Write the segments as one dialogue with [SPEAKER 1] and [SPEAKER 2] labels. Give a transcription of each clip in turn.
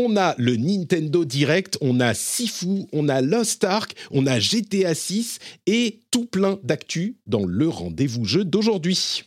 [SPEAKER 1] On a le Nintendo Direct, on a Sifu, on a Lost Ark, on a GTA 6 et tout plein d'actu dans le rendez-vous jeu d'aujourd'hui.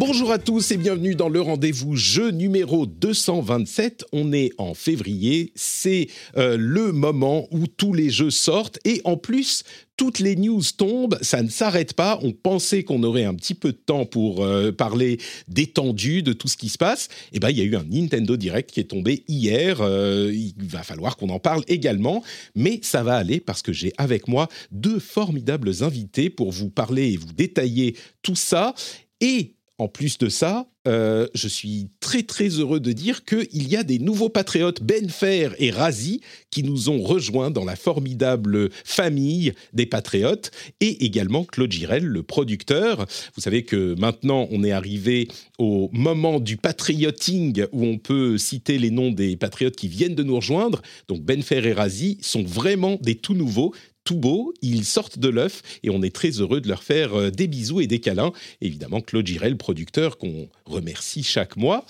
[SPEAKER 1] Bonjour à tous et bienvenue dans le rendez-vous jeu numéro 227. On est en février, c'est euh, le moment où tous les jeux sortent et en plus toutes les news tombent, ça ne s'arrête pas. On pensait qu'on aurait un petit peu de temps pour euh, parler d'étendue de tout ce qui se passe. Et ben, il y a eu un Nintendo Direct qui est tombé hier. Euh, il va falloir qu'on en parle également, mais ça va aller parce que j'ai avec moi deux formidables invités pour vous parler et vous détailler tout ça. Et en plus de ça, euh, je suis très très heureux de dire qu'il y a des nouveaux patriotes, Benfer et Razi, qui nous ont rejoints dans la formidable famille des patriotes, et également Claude Girel, le producteur. Vous savez que maintenant on est arrivé au moment du patrioting où on peut citer les noms des patriotes qui viennent de nous rejoindre. Donc Benfer et Razi sont vraiment des tout nouveaux tout beau, ils sortent de l'œuf et on est très heureux de leur faire euh, des bisous et des câlins. Évidemment, Claude Girel, producteur qu'on remercie chaque mois.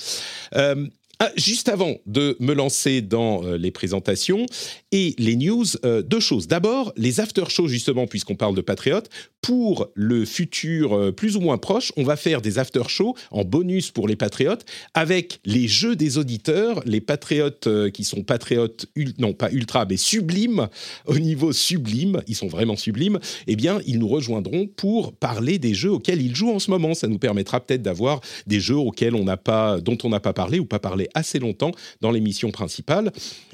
[SPEAKER 1] Euh, ah, juste avant de me lancer dans euh, les présentations et les news, deux choses. D'abord, les after-shows, justement, puisqu'on parle de Patriotes. Pour le futur euh, plus ou moins proche, on va faire des after-shows en bonus pour les Patriotes avec les jeux des auditeurs, les Patriotes qui sont Patriotes, non pas ultra, mais sublimes, au niveau sublime, ils sont vraiment sublimes, eh bien, ils nous rejoindront pour parler des jeux auxquels ils jouent en ce moment. Ça nous permettra peut-être d'avoir des jeux auxquels on n'a pas, dont on n'a pas parlé ou pas parlé assez longtemps dans l'émission principale.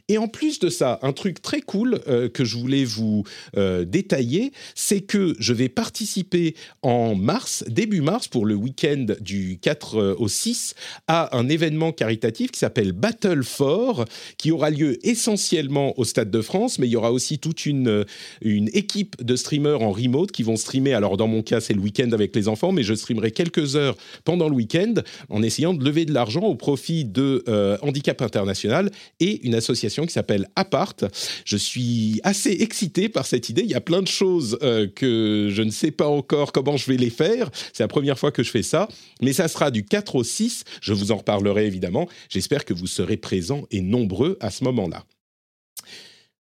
[SPEAKER 1] Et en plus de ça, un truc très cool euh, que je voulais vous euh, détailler, c'est que je vais participer en mars, début mars, pour le week-end du 4 euh, au 6, à un événement caritatif qui s'appelle Battle for, qui aura lieu essentiellement au Stade de France, mais il y aura aussi toute une, une équipe de streamers en remote qui vont streamer. Alors dans mon cas, c'est le week-end avec les enfants, mais je streamerai quelques heures pendant le week-end en essayant de lever de l'argent au profit de Handicap International et une association qui s'appelle Apart. Je suis assez excité par cette idée. Il y a plein de choses euh, que je ne sais pas encore comment je vais les faire. C'est la première fois que je fais ça. Mais ça sera du 4 au 6. Je vous en reparlerai évidemment. J'espère que vous serez présents et nombreux à ce moment-là.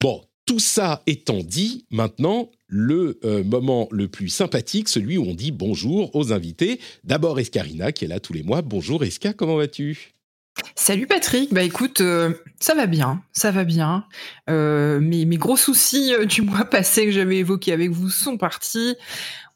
[SPEAKER 1] Bon, tout ça étant dit, maintenant, le euh, moment le plus sympathique, celui où on dit bonjour aux invités. D'abord Escarina, qui est là tous les mois. Bonjour Esca, comment vas-tu?
[SPEAKER 2] Salut Patrick, bah écoute, euh, ça va bien, ça va bien. Euh, mes, gros soucis euh, du mois passé que j'avais évoqués avec vous sont partis.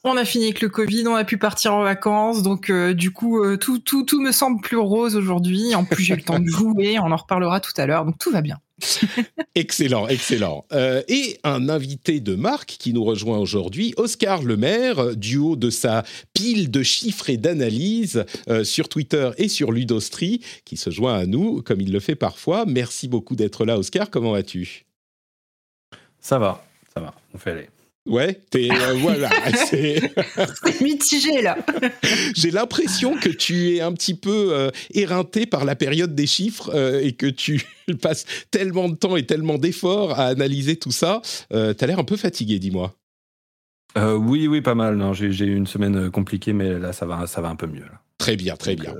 [SPEAKER 2] On a fini avec le Covid, on a pu partir en vacances, donc du coup tout, tout, tout me semble plus rose aujourd'hui. En plus j'ai le temps de jouer, on en reparlera tout à l'heure, donc tout va bien.
[SPEAKER 1] excellent, excellent. Euh, et un invité de marque qui nous rejoint aujourd'hui, Oscar Lemaire, du haut de sa pile de chiffres et d'analyses euh, sur Twitter et sur Ludostri, qui se joint à nous comme il le fait parfois. Merci beaucoup d'être là, Oscar. Comment vas-tu?
[SPEAKER 3] Ça va, ça va, on fait aller.
[SPEAKER 1] Ouais, t'es euh, voilà.
[SPEAKER 2] C'est mitigé là.
[SPEAKER 1] J'ai l'impression que tu es un petit peu euh, éreinté par la période des chiffres euh, et que tu passes tellement de temps et tellement d'efforts à analyser tout ça. T'as l'air un peu fatigué, dis-moi.
[SPEAKER 3] oui, oui, pas mal. J'ai eu une semaine compliquée, mais là, ça va, ça va un peu mieux.
[SPEAKER 1] Très bien, très bien.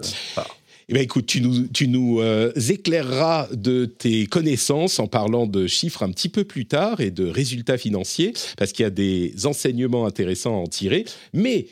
[SPEAKER 1] Eh bien, écoute, tu nous, tu nous euh, éclaireras de tes connaissances en parlant de chiffres un petit peu plus tard et de résultats financiers, parce qu'il y a des enseignements intéressants à en tirer. Mais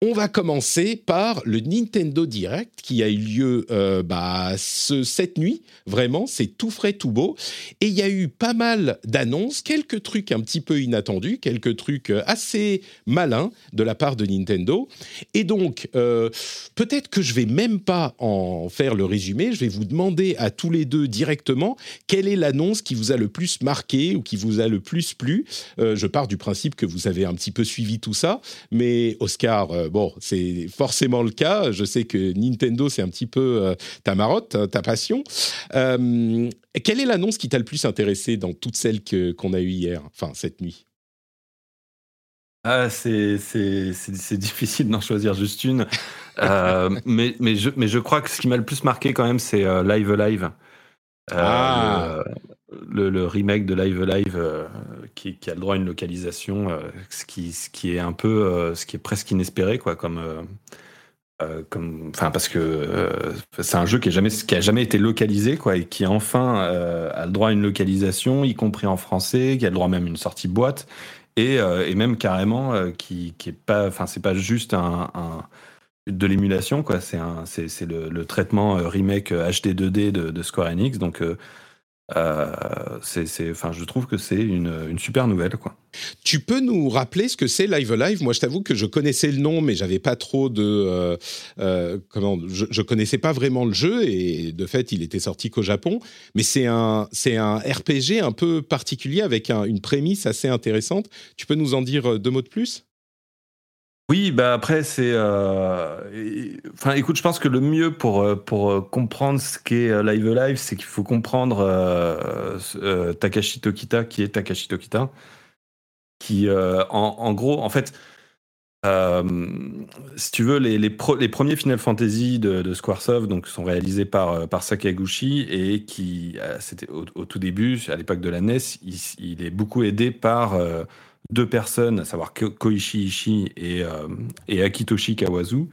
[SPEAKER 1] On va commencer par le Nintendo Direct qui a eu lieu euh, bah, ce, cette nuit. Vraiment, c'est tout frais, tout beau. Et il y a eu pas mal d'annonces, quelques trucs un petit peu inattendus, quelques trucs euh, assez malins de la part de Nintendo. Et donc, euh, peut-être que je vais même pas en faire le résumé. Je vais vous demander à tous les deux directement quelle est l'annonce qui vous a le plus marqué ou qui vous a le plus plu. je pars du principe que vous avez un petit peu suivi tout ça. Mais Oscar bon, c'est forcément le cas. Je sais que Nintendo, c'est un petit peu euh, ta marotte, hein, ta passion. Euh, quelle est l'annonce qui t'a le plus intéressé dans toutes celles qu'on a eues hier, enfin cette nuit?
[SPEAKER 3] Ah, c'est difficile d'en choisir juste une. Euh, mais, mais, je, mais je crois que ce qui m'a le plus marqué quand même, c'est Live Live. ah le, remake de Live Live euh, qui, a le droit à une localisation, euh, ce, qui, est un peu, euh, ce qui est presque inespéré, quoi, comme, comme, enfin, parce que c'est un jeu qui a jamais, qui a jamais été localisé, quoi, et qui enfin a le droit à une localisation, y compris en français, qui a le droit même à une sortie boîte, et, et même carrément qui, qui est pas, enfin, c'est pas juste un, de l'émulation, quoi, c'est c'est le, le, traitement remake HD 2D de, de Square Enix, donc euh, c'est, enfin, je trouve que c'est une, super nouvelle, quoi.
[SPEAKER 1] Tu peux nous rappeler ce que c'est Live Live Moi, je t'avoue que je connaissais le nom, mais j'avais pas trop de euh, euh, comment. Je, je, connaissais pas vraiment le jeu et de fait, il était sorti qu'au Japon. Mais c'est un c'est un RPG un peu particulier avec une prémisse assez intéressante. Tu peux nous en dire deux mots de plus?
[SPEAKER 3] Oui, bah après c'est, euh, enfin écoute, je pense que le mieux pour euh, pour euh, comprendre ce qu'est Live Live, c'est qu'il faut comprendre Takashi Tokita, qui est Takashi Tokita, qui en, gros, en fait, si tu veux, les, les, premiers Final Fantasy de, de, Squaresoft donc sont réalisés par par Sakaguchi et qui c'était au, tout début, à l'époque de la NES, il, est beaucoup aidé par deux personnes, à savoir Koichi Ishii et, euh, et Akitoshi Kawazu,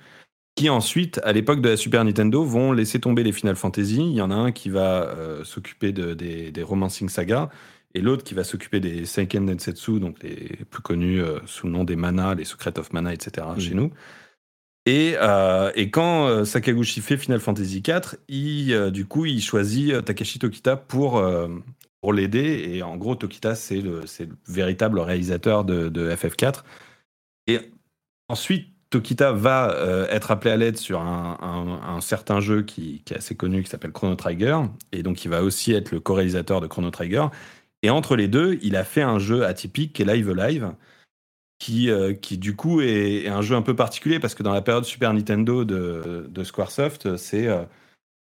[SPEAKER 3] qui ensuite, à l'époque de la Super Nintendo, vont laisser tomber les Final Fantasy. Il y en a un qui va euh, s'occuper de, des, des, Romancing Saga, et l'autre qui va s'occuper des Seiken Densetsu, donc les plus connus euh, sous le nom des Mana, les Secrets of Mana, etc. chez nous. Et, et, quand Sakaguchi fait Final Fantasy IV, il, du coup, il choisit Takashi Tokita pour, l'aider. Et en gros, Tokita, c'est le, le, véritable réalisateur de, FF4. Et ensuite, Tokita va euh, être appelé à l'aide sur un, certain jeu qui, est assez connu, qui s'appelle Chrono Trigger. Et donc, il va aussi être le co-réalisateur de Chrono Trigger. Et entre les deux, il a fait un jeu atypique qui est Live Live, qui, euh, qui du coup est, un jeu un peu particulier parce que dans la période Super Nintendo de, de Squaresoft, c'est euh,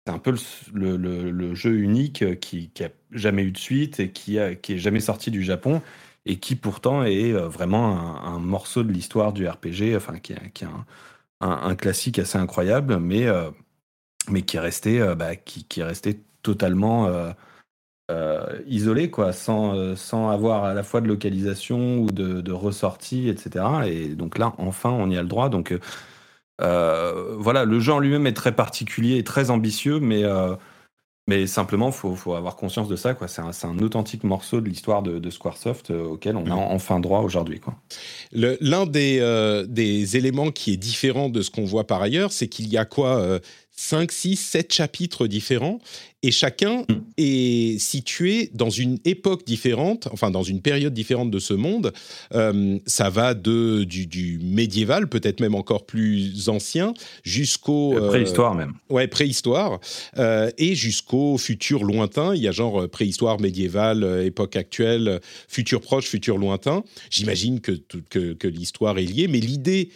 [SPEAKER 3] c'est un peu le, jeu unique qui, qui a jamais eu de suite et qui, a, qui est jamais sorti du Japon et qui pourtant est euh, vraiment un, morceau de l'histoire du RPG, enfin qui, est un, classique assez incroyable, mais, euh, mais qui est resté, euh, bah, qui, est resté totalement isolé, sans, avoir à la fois de localisation ou de, ressortie, etc. Et donc là, enfin, on y a le droit. Euh, voilà, le jeu en lui-même est très particulier et très ambitieux, mais, euh, mais simplement, il faut, avoir conscience de ça. C'est un, un, authentique morceau de l'histoire de, Squaresoft euh, auquel on a enfin droit aujourd'hui.
[SPEAKER 1] L'un des, des éléments qui est différent de ce qu'on voit par ailleurs, c'est qu'il y a quoi 5, 6, 7 chapitres différents et chacun mm. est situé dans une époque différente, enfin dans une période différente de ce monde. Euh, ça va de, du, médiéval, peut-être même encore plus ancien, jusqu'au...
[SPEAKER 3] Euh, préhistoire même.
[SPEAKER 1] Ouais, préhistoire. Euh, et jusqu'au futur lointain. Il y a genre préhistoire, médiéval, époque actuelle, futur proche, futur lointain. J'imagine que, que, que l'histoire est liée, mais l'idée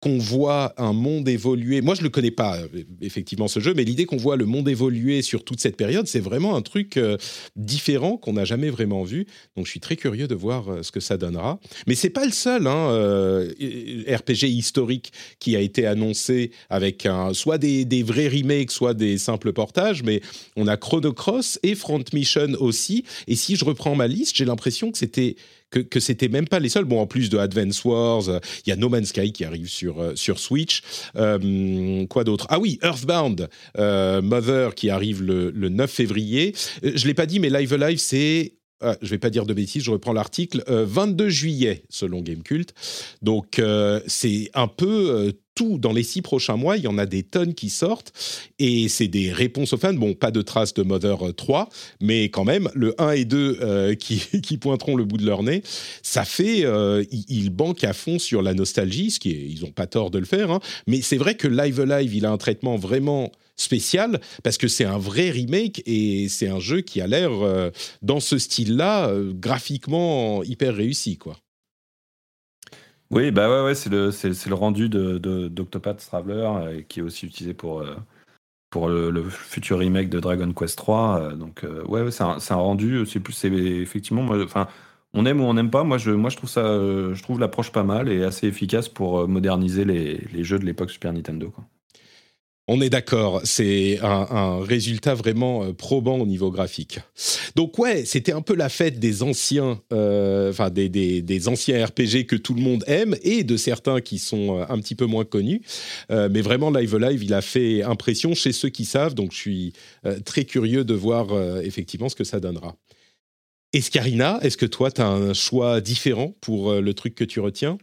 [SPEAKER 1] qu'on voit un monde évoluer. Moi, je le connais pas euh, effectivement ce jeu, mais l'idée qu'on voit le monde évoluer sur toute cette période, c'est vraiment un truc euh, différent qu'on n'a jamais vraiment vu. Donc, je suis très curieux de voir euh, ce que ça donnera. Mais c'est pas le seul hein, RPG historique qui a été annoncé avec soit des, des, vrais remakes, soit des simples portages. Mais on a Chrono Cross et Front Mission aussi. Et si je reprends ma liste, j'ai l'impression que c'était que, que c'était même pas les seuls. Bon, en plus de Advance Wars, euh, il y a No Man's Sky qui arrive sur, euh, sur Switch. Euh, quoi d'autre? Ah oui, Earthbound, Mother qui arrive le, le 9 février. je l'ai pas dit, mais Live Live, c'est je vais pas dire de bêtises, je reprends l'article, 22 juillet selon Gamecult. Donc c'est un peu tout dans les six prochains mois, il y en a des tonnes qui sortent et c'est des réponses aux fans. Bon, pas de traces de Mother 3, mais quand même, le 1 et 2 euh, qui, pointeront le bout de leur nez, ça fait. Euh, ils, banquent à fond sur la nostalgie, ce qui est, ils n'ont pas tort de le faire, hein. mais c'est vrai que Live Alive, il a un traitement vraiment spécial parce que c'est un vrai remake et c'est un jeu qui a l'air euh, dans ce style-là graphiquement hyper réussi quoi.
[SPEAKER 3] Oui, bah ouais, ouais c'est le, le rendu de, d'Octopath Traveler euh, qui est aussi utilisé pour, euh, pour le, futur remake de Dragon Quest 3. Euh, donc, ouais, c'est, un, rendu. C'est plus, effectivement, enfin, on aime ou on n'aime pas. Moi, je, moi, je trouve ça, je trouve l'approche pas mal et assez efficace pour moderniser les, les jeux de l'époque Super Nintendo. Quoi.
[SPEAKER 1] On est d'accord, c'est un, résultat vraiment euh, probant au niveau graphique. Donc ouais, c'était un peu la fête des anciens, euh, enfin des, des, anciens RPG que tout le monde aime et de certains qui sont euh, un petit peu moins connus. mais vraiment, Live Live, il a fait impression chez ceux qui savent. Donc je suis très curieux de voir effectivement ce que ça donnera. Escarina, est-ce que toi, tu as un choix différent pour le truc que tu retiens?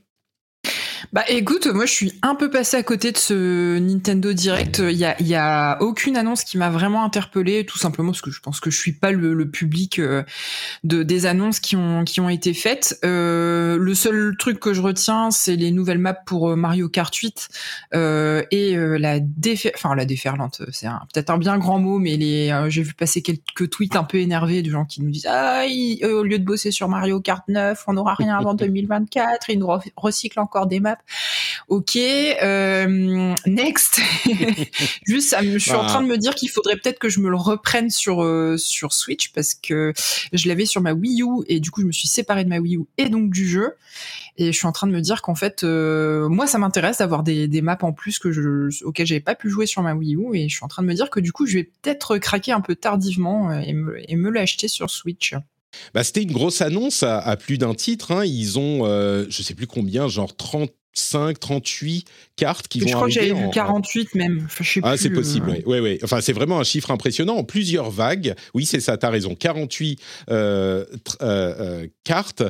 [SPEAKER 2] Bah écoute, moi je suis un peu passé à côté de ce Nintendo Direct. Il y a, y a aucune annonce qui m'a vraiment interpellée, tout simplement parce que je pense que je suis pas le, le public euh, de des annonces qui ont qui ont été faites. Euh, le seul truc que je retiens, c'est les nouvelles maps pour euh, Mario Kart 8 euh, et euh, la défer, enfin la déferlante, c'est peut-être un bien grand mot, mais les j'ai vu passer quelques tweets un peu énervés de gens qui nous disent ah au lieu de bosser sur Mario Kart 9, on n'aura rien avant 2024, ils nous recyclent encore des maps Ok, euh, next. Juste, je suis en train de me dire qu'il faudrait peut-être que je me le reprenne sur euh, sur Switch parce que je l'avais sur ma Wii U et du coup je me suis séparée de ma Wii U et donc du jeu. Et je suis en train de me dire qu'en fait, euh, moi, ça m'intéresse d'avoir des, des, maps en plus que je, auxquelles j'avais pas pu jouer sur ma Wii U. Et je suis en train de me dire que du coup, je vais peut-être craquer un peu tardivement et me, et me l'acheter sur Switch.
[SPEAKER 1] Bah, c'était une grosse annonce à, plus d'un titre. Hein. Ils ont, euh, je sais plus combien, genre 30 5, 38 cartes qui vont
[SPEAKER 2] Je
[SPEAKER 1] crois
[SPEAKER 2] que j'avais vu 48 même.
[SPEAKER 1] ah, c'est possible, oui. Ouais, ouais. Enfin, c'est vraiment un chiffre impressionnant. En plusieurs vagues, oui, c'est ça, tu as raison. 48 euh, euh, euh, cartes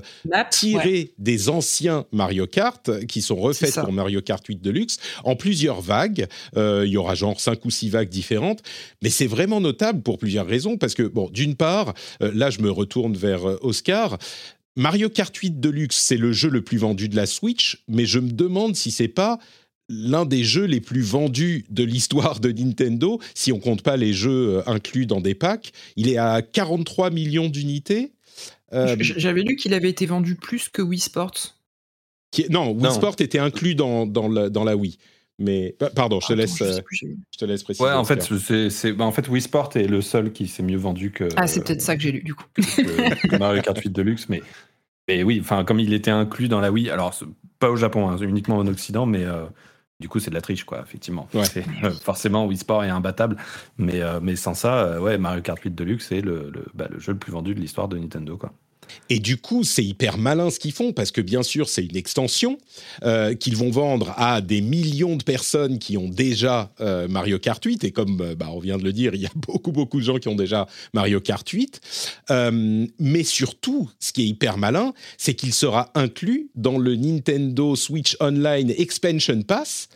[SPEAKER 1] tirées des anciens Mario Kart qui sont refaites pour Mario Kart 8 Deluxe en plusieurs vagues. Il y aura genre 5 ou 6 vagues différentes. Mais c'est vraiment notable pour plusieurs raisons. Parce que, bon, d'une part, là, je me retourne vers Oscar. Mario Kart 8 Deluxe, c'est le jeu le plus vendu de la Switch, mais je me demande si c'est pas l'un des jeux les plus vendus de l'histoire de Nintendo, si on compte pas les jeux euh, inclus dans des packs. Il est à 43 millions d'unités.
[SPEAKER 2] Euh, j'avais lu qu'il avait été vendu plus que Wii Sports.
[SPEAKER 1] non, Wii Sports était inclus dans, dans, la, Wii. Mais pardon, je te laisse, euh, je, te laisse préciser.
[SPEAKER 3] Ouais, en fait, c'est, bah, en fait, Wii Sport est le seul qui s'est mieux vendu que.
[SPEAKER 2] Ah, c'est peut-être ça que j'ai lu du coup.
[SPEAKER 3] Mario Kart 8 Deluxe, mais mais oui, enfin, comme il était inclus dans la Wii, alors pas au Japon, hein, uniquement en Occident, mais euh, du coup, c'est de la triche, quoi, effectivement. Euh, forcément, Wii Sport est imbattable, mais, euh, mais sans ça, ouais, Mario Kart 8 Deluxe, c'est le, le, bah, le, jeu le plus vendu de l'histoire de Nintendo, quoi.
[SPEAKER 1] Et du coup, c'est hyper malin ce qu'ils font parce que bien sûr, c'est une extension euh, qu'ils vont vendre à des millions de personnes qui ont déjà euh, Mario Kart 8. Et comme euh, bah, on vient de le dire, il y a beaucoup, beaucoup de gens qui ont déjà Mario Kart 8. mais surtout, ce qui est hyper malin, c'est qu'il sera inclus dans le Nintendo Switch Online Expansion Pass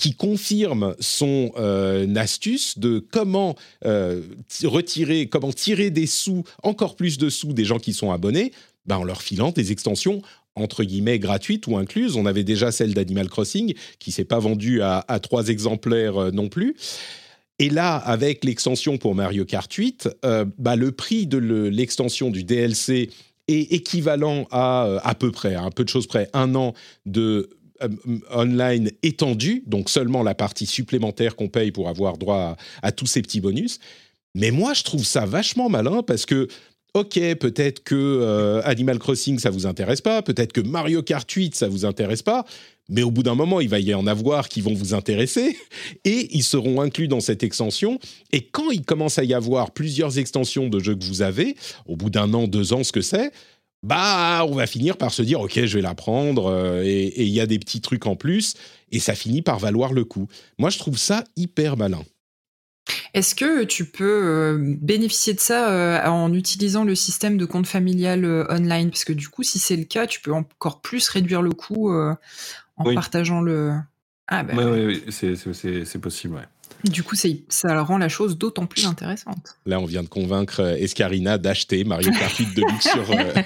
[SPEAKER 1] qui confirme son euh, astuce de comment euh, retirer, comment tirer des sous, encore plus de sous des gens qui sont abonnés, ben en leur filant des extensions entre guillemets gratuites ou incluses. On avait déjà celle d'Animal Crossing qui s'est pas vendue à, trois exemplaires euh, non plus. Et là, avec l'extension pour Mario Kart 8, bah, le prix de l'extension du DLC est équivalent à à peu près, à un peu de choses près, un an de online étendu, donc seulement la partie supplémentaire qu'on paye pour avoir droit à, tous ces petits bonus. Mais moi, je trouve ça vachement malin parce que ok, peut-être que euh, Animal Crossing, ça vous intéresse pas, peut-être que Mario Kart 8, ça vous intéresse pas, mais au bout d'un moment, il va y en avoir qui vont vous intéresser et ils seront inclus dans cette extension. Et quand il commence à y avoir plusieurs extensions de jeux que vous avez, au bout d'un an, deux ans, ce que c'est, bah, on va finir par se dire, ok, je vais la prendre, euh, et il y a des petits trucs en plus, et ça finit par valoir le coup. Moi, je trouve ça hyper malin.
[SPEAKER 2] Est-ce que tu peux bénéficier de ça en utilisant le système de compte familial online? Parce que du coup, si c'est le cas, tu peux encore plus réduire le coût en partageant le.
[SPEAKER 3] Ah, bah, oui, oui, c'est possible, ouais.
[SPEAKER 2] Du coup, ça rend la chose d'autant plus intéressante.
[SPEAKER 1] Là, on vient de convaincre euh, Escarina d'acheter Mario Kart 8 Deluxe sur. Euh,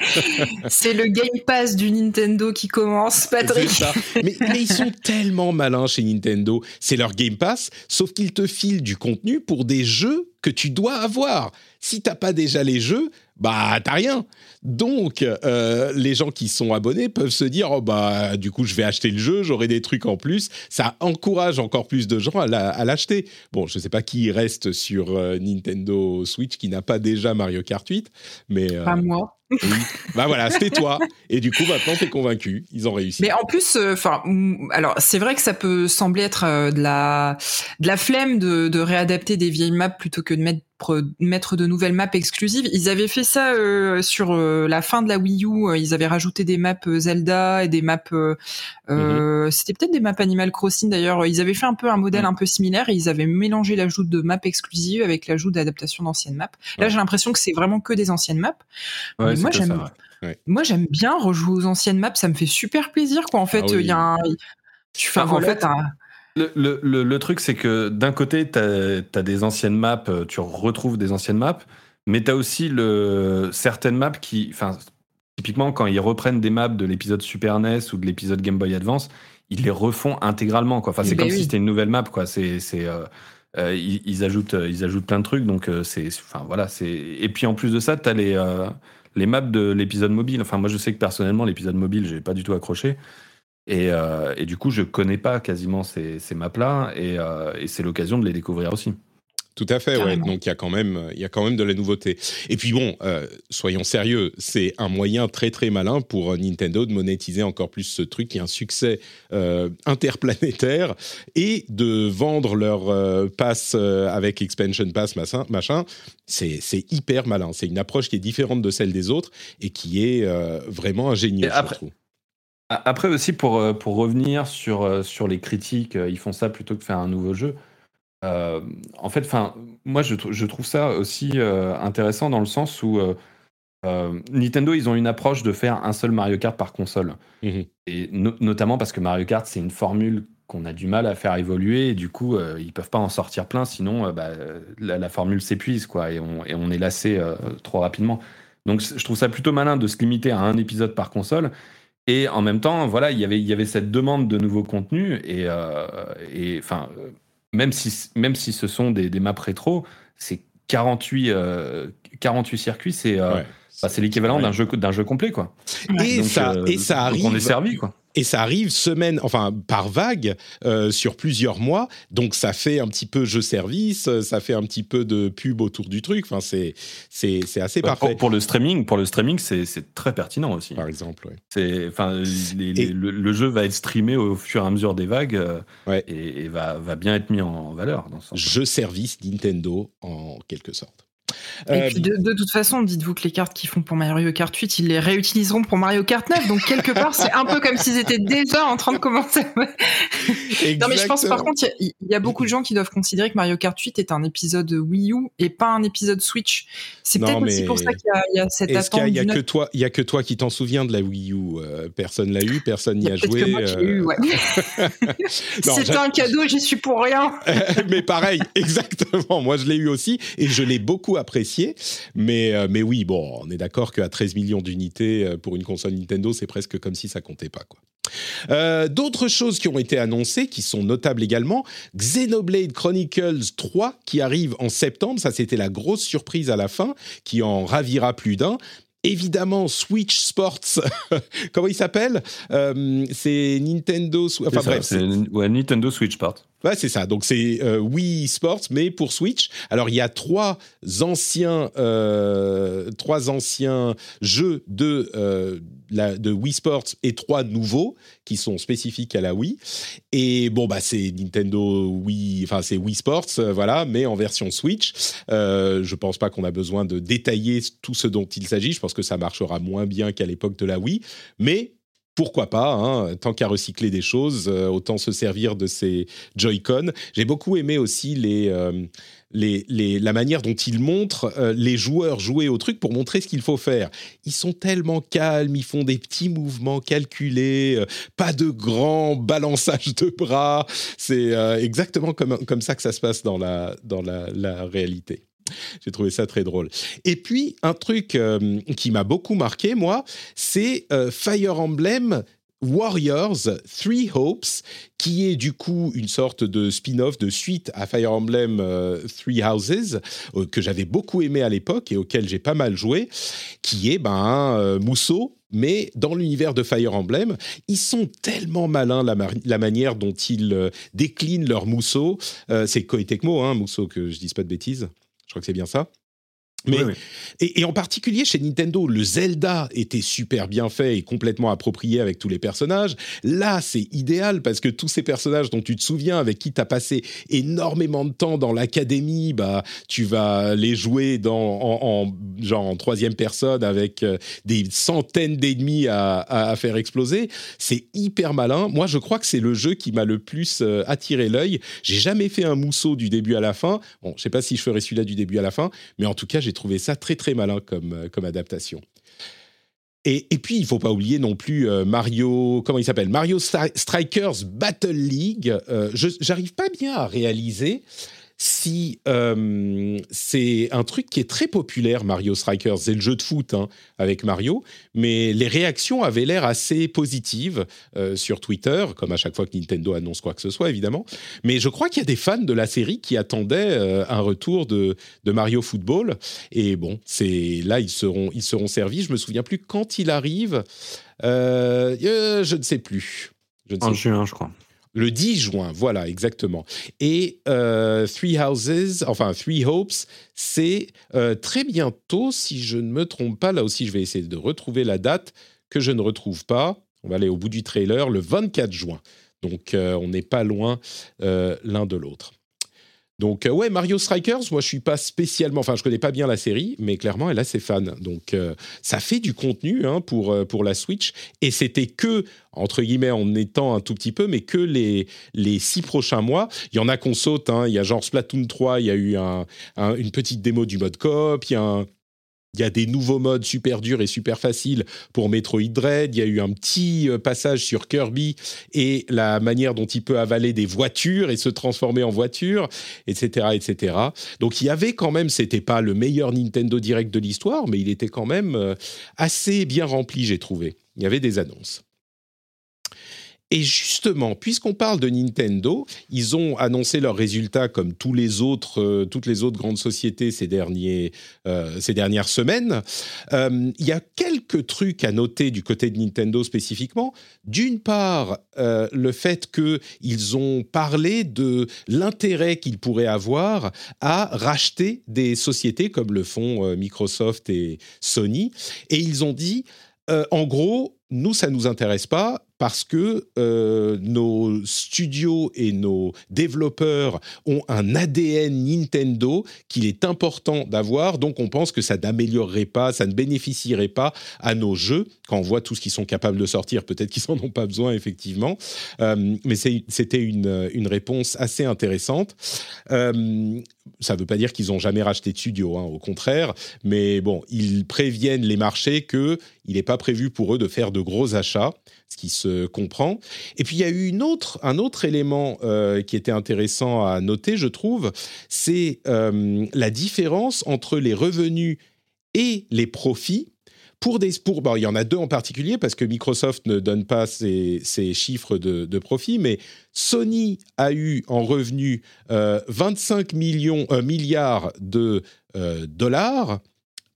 [SPEAKER 2] c'est le Game Pass du Nintendo qui commence, Patrick. Ça.
[SPEAKER 1] Mais, mais, ils sont tellement malins chez Nintendo. C'est leur Game Pass, sauf qu'ils te filent du contenu pour des jeux que tu dois avoir. Si t'as pas déjà les jeux, bah t'as rien. Donc euh, les gens qui sont abonnés peuvent se dire oh bah du coup je vais acheter le jeu, j'aurai des trucs en plus. Ça encourage encore plus de gens à l'acheter. Bon, je sais pas qui reste sur euh, Nintendo Switch qui n'a pas déjà Mario Kart 8, mais
[SPEAKER 2] euh, pas moi.
[SPEAKER 1] Oui. bah voilà, c'était toi. Et du coup, maintenant, t'es convaincu. Ils ont réussi.
[SPEAKER 2] Mais en plus, enfin, alors c'est vrai que ça peut sembler être de la de la flemme de, de réadapter des vieilles maps plutôt que de mettre mettre de nouvelles maps exclusives. Ils avaient fait ça euh, sur euh, la fin de la Wii U. Euh, ils avaient rajouté des maps Zelda et des maps. Mhm. C'était peut-être des maps Animal Crossing d'ailleurs. Ils avaient fait un peu un modèle un peu similaire et ils avaient mélangé l'ajout de maps exclusives avec l'ajout d'adaptation d'anciennes maps. Là, j'ai l'impression que c'est vraiment que des anciennes maps. moi, j'aime. Moi, j'aime bien rejouer aux anciennes maps. Ça me fait super plaisir. Quoi. En fait, ah il y a un. Tu fais, en fait, un
[SPEAKER 3] le, le, le, truc, c'est que d'un côté, tu as, des anciennes maps, euh, tu retrouves des anciennes maps, mais tu as aussi le, certaines maps qui. Enfin, typiquement, quand ils reprennent des maps de l'épisode Super NES ou de l'épisode Game Boy Advance, ils les refont intégralement. Quoi. Enfin, c'est ben comme si c'était une nouvelle map. Quoi. C'est, euh, euh, ils, ajoutent, ils ajoutent plein de trucs. Donc, c'est, enfin, voilà, c'est... Et puis, en plus de ça, tu as les, les maps de l'épisode mobile. Enfin, moi, je sais que personnellement, l'épisode mobile, j'ai pas du tout accroché. Euh, et, du coup, je connais pas quasiment ces, maps-là, euh, et, c'est l'occasion de les découvrir aussi.
[SPEAKER 1] Tout à fait, ouais. Donc il y a quand même, il y a quand même de la nouveauté. Et puis bon, euh, soyons sérieux, c'est un moyen très très malin pour Nintendo de monétiser encore plus ce truc qui est un succès interplanétaire et de vendre leur pass avec expansion pass machin. machin. C'est hyper malin. C'est une approche qui est différente de celle des autres et qui est vraiment ingénieuse. Après,
[SPEAKER 3] après aussi, pour, euh, pour revenir sur, euh, sur les critiques, euh, ils font ça plutôt que faire un nouveau jeu. en fait, moi, je, je, trouve ça aussi intéressant dans le sens où Nintendo, ils ont une approche de faire un seul Mario Kart par console. Mmh et notamment parce que Mario Kart, c'est une formule qu'on a du mal à faire évoluer et du coup, ils peuvent pas en sortir plein, sinon bah, la, formule s'épuise quoi et on, et on est lassé trop rapidement. Donc, je trouve ça plutôt malin de se limiter à un épisode par console. Et en même temps, voilà, y il y avait cette demande de nouveaux contenus. Et, euh, et enfin, euh, même, si, même si ce sont des, des maps rétro, c'est 48, 48 circuits, c'est euh, bah, l'équivalent d'un jeu, jeu complet. Quoi.
[SPEAKER 1] Et, ça, et ça arrive.
[SPEAKER 3] on est servi. Quoi
[SPEAKER 1] et ça arrive semaine, enfin par vague, euh, sur plusieurs mois. Donc ça fait un petit peu jeu service, ça fait un petit peu de pub autour du truc. Enfin c'est c'est assez parfait.
[SPEAKER 3] Pour, le streaming, pour le streaming, c'est très pertinent aussi.
[SPEAKER 1] Par exemple,
[SPEAKER 3] C'est enfin le, jeu va être streamé au fur et à mesure des vagues euh, et, va va bien être mis en valeur. Dans ce
[SPEAKER 1] jeu service Nintendo en quelque sorte.
[SPEAKER 2] Et euh, puis de, toute façon, dites-vous que les cartes qu'ils font pour Mario Kart 8, ils les réutiliseront pour Mario Kart 9. Donc quelque part, c'est un peu comme s'ils étaient déjà en train de commencer. non mais je pense par contre, il y, a beaucoup de gens qui doivent considérer que Mario Kart 8 est un épisode Wii U et pas un épisode Switch. C'est peut-être aussi pour ça qu'il y, a cette attente.
[SPEAKER 1] Il y a, que toi, il y a que toi qui t'en souviens de la Wii U. Euh, personne l'a eu, personne n'y a joué.
[SPEAKER 2] Euh... ouais. C'était un cadeau, j'y suis pour rien.
[SPEAKER 1] mais pareil, exactement. Moi, je l'ai eu aussi et je l'ai beaucoup apprécié. Mais, euh, mais oui, bon, on est d'accord qu'à 13 millions d'unités euh, pour une console Nintendo, c'est presque comme si ça comptait pas, quoi. Euh, d'autres choses qui ont été annoncées, qui sont notables également, Xenoblade Chronicles 3 qui arrive en septembre, ça c'était la grosse surprise à la fin, qui en ravira plus d'un. Évidemment, Switch Sports, comment il s'appelle? C'est Nintendo,
[SPEAKER 3] enfin bref, c'est Nintendo Switch Sports.
[SPEAKER 1] C'est ça. Donc c'est euh, Wii Sports, mais pour Switch. Alors il y a trois anciens, euh, trois anciens jeux de euh, de Wii Sports et trois nouveaux qui sont spécifiques à la Wii. Et bon bah c'est Nintendo Wii, enfin c'est Wii Sports, voilà, mais en version Switch. je pense pas qu'on a besoin de détailler tout ce dont il s'agit. Je pense que ça marchera moins bien qu'à l'époque de la Wii, mais pourquoi pas, hein, tant qu'à recycler des choses, euh, autant se servir de ces Joy-Con. J'ai beaucoup aimé aussi euh, la manière dont ils montrent euh, les joueurs jouer au truc pour montrer ce qu'il faut faire. Ils sont tellement calmes, ils font des petits mouvements calculés, pas de grands balançages de bras. C'est exactement comme, ça que ça se passe dans la réalité. J'ai trouvé ça très drôle. Et puis, un truc qui m'a beaucoup marqué, moi, c'est Fire Emblem Warriors Three Hopes, qui est du coup une sorte de spin-off, de suite à Fire Emblem euh, Three Houses, euh, que j'avais beaucoup aimé à l'époque et auquel j'ai pas mal joué, qui est ben, euh, mousseau mais dans l'univers de Fire Emblem, ils sont tellement malins la, manière dont ils déclinent leur mousseau. c'est Koei Tecmo, hein, mousseau que je dise pas de bêtises. Je crois que c'est bien ça. Mais, Et, en particulier chez Nintendo, le Zelda était super bien fait et complètement approprié avec tous les personnages. Là, c'est idéal parce que tous ces personnages dont tu te souviens, avec qui tu as passé énormément de temps dans l'académie, bah, tu vas les jouer dans, en, genre en troisième personne avec euh, des centaines d'ennemis à, à, faire exploser. C'est hyper malin. Moi, je crois que c'est le jeu qui m'a le plus euh, attiré l'œil. J'ai jamais fait un mousseau du début à la fin. Bon, je sais pas si je ferai celui-là du début à la fin, mais en tout cas, j'ai trouvé ça très très malin comme, euh, comme adaptation. Et, et, puis, il faut pas oublier non plus euh, Mario, comment il s'appelle? Mario Strikers Battle League. Euh, je J'arrive pas bien à réaliser si euh, c'est un truc qui est très populaire, Mario Strikers, c'est le jeu de foot hein, avec Mario, mais les réactions avaient l'air assez positives euh, sur Twitter, comme à chaque fois que Nintendo annonce quoi que ce soit, évidemment. Mais je crois qu'il y a des fans de la série qui attendaient euh, un retour de, de, Mario Football. Et bon, c'est là ils seront ils seront servis. Je me souviens plus quand il arrive. je ne sais plus.
[SPEAKER 3] Je en juin, je crois.
[SPEAKER 1] Le 10 juin, voilà, exactement. Et euh, Three Houses, enfin Three Hopes, c'est euh, très bientôt, si je ne me trompe pas. Là aussi, je vais essayer de retrouver la date que je ne retrouve pas. On va aller au bout du trailer, le 24 juin. Donc, euh, on n'est pas loin l'un de l'autre. Donc, ouais, Mario Strikers, moi, je suis pas spécialement. Enfin, je connais pas bien la série, mais clairement, elle a ses fans. Donc, ça fait du contenu hein, pour, pour la Switch. Et c'était que entre guillemets, en étant un tout petit peu, mais que les, les six prochains mois. Il y en a qu'on saute, hein. il y a genre Splatoon 3, il y a eu un, une petite démo du mode coop, il y a il y a des nouveaux modes super durs et super faciles pour Metroid Dread. Il y a eu un petit euh, passage sur Kirby et la manière dont il peut avaler des voitures et se transformer en voiture, etc., etc. Donc il y avait quand même, c'était pas le meilleur Nintendo Direct de l'histoire, mais il était quand même euh, assez bien rempli, j'ai trouvé. Il y avait des annonces. Et justement, puisqu'on parle de Nintendo, ils ont annoncé leurs résultats comme tous les autres, euh, toutes les autres grandes sociétés ces, derniers, euh, ces dernières semaines. Euh, il y a quelques trucs à noter du côté de Nintendo spécifiquement. D'une part, le fait qu'ils ont parlé de l'intérêt qu'ils pourraient avoir à racheter des sociétés comme le font Microsoft et Sony. Et ils ont dit, en gros, nous, ça ne nous intéresse pas parce que euh, nos studios et nos développeurs ont un ADN Nintendo qu'il est important d'avoir. Donc, on pense que ça n'améliorerait pas, ça ne bénéficierait pas à nos jeux. Quand on voit tout ce qu'ils sont capables de sortir, peut-être qu'ils n'en ont pas besoin, effectivement. Euh, mais c'était une, réponse assez intéressante. Euh, ça ne veut pas dire qu'ils n'ont jamais racheté de studio, hein, au contraire. Mais bon, ils préviennent les marchés qu'il n'est pas prévu pour eux de faire de gros achats ce qui se comprend. Et puis il y a eu une autre, un autre élément euh, qui était intéressant à noter, je trouve, c'est euh, la différence entre les revenus et les profits. Pour des, pour, bon, il y en a deux en particulier parce que Microsoft ne donne pas ses, chiffres de, de, profit, mais Sony a eu en revenus 25 euh, millions, milliards de dollars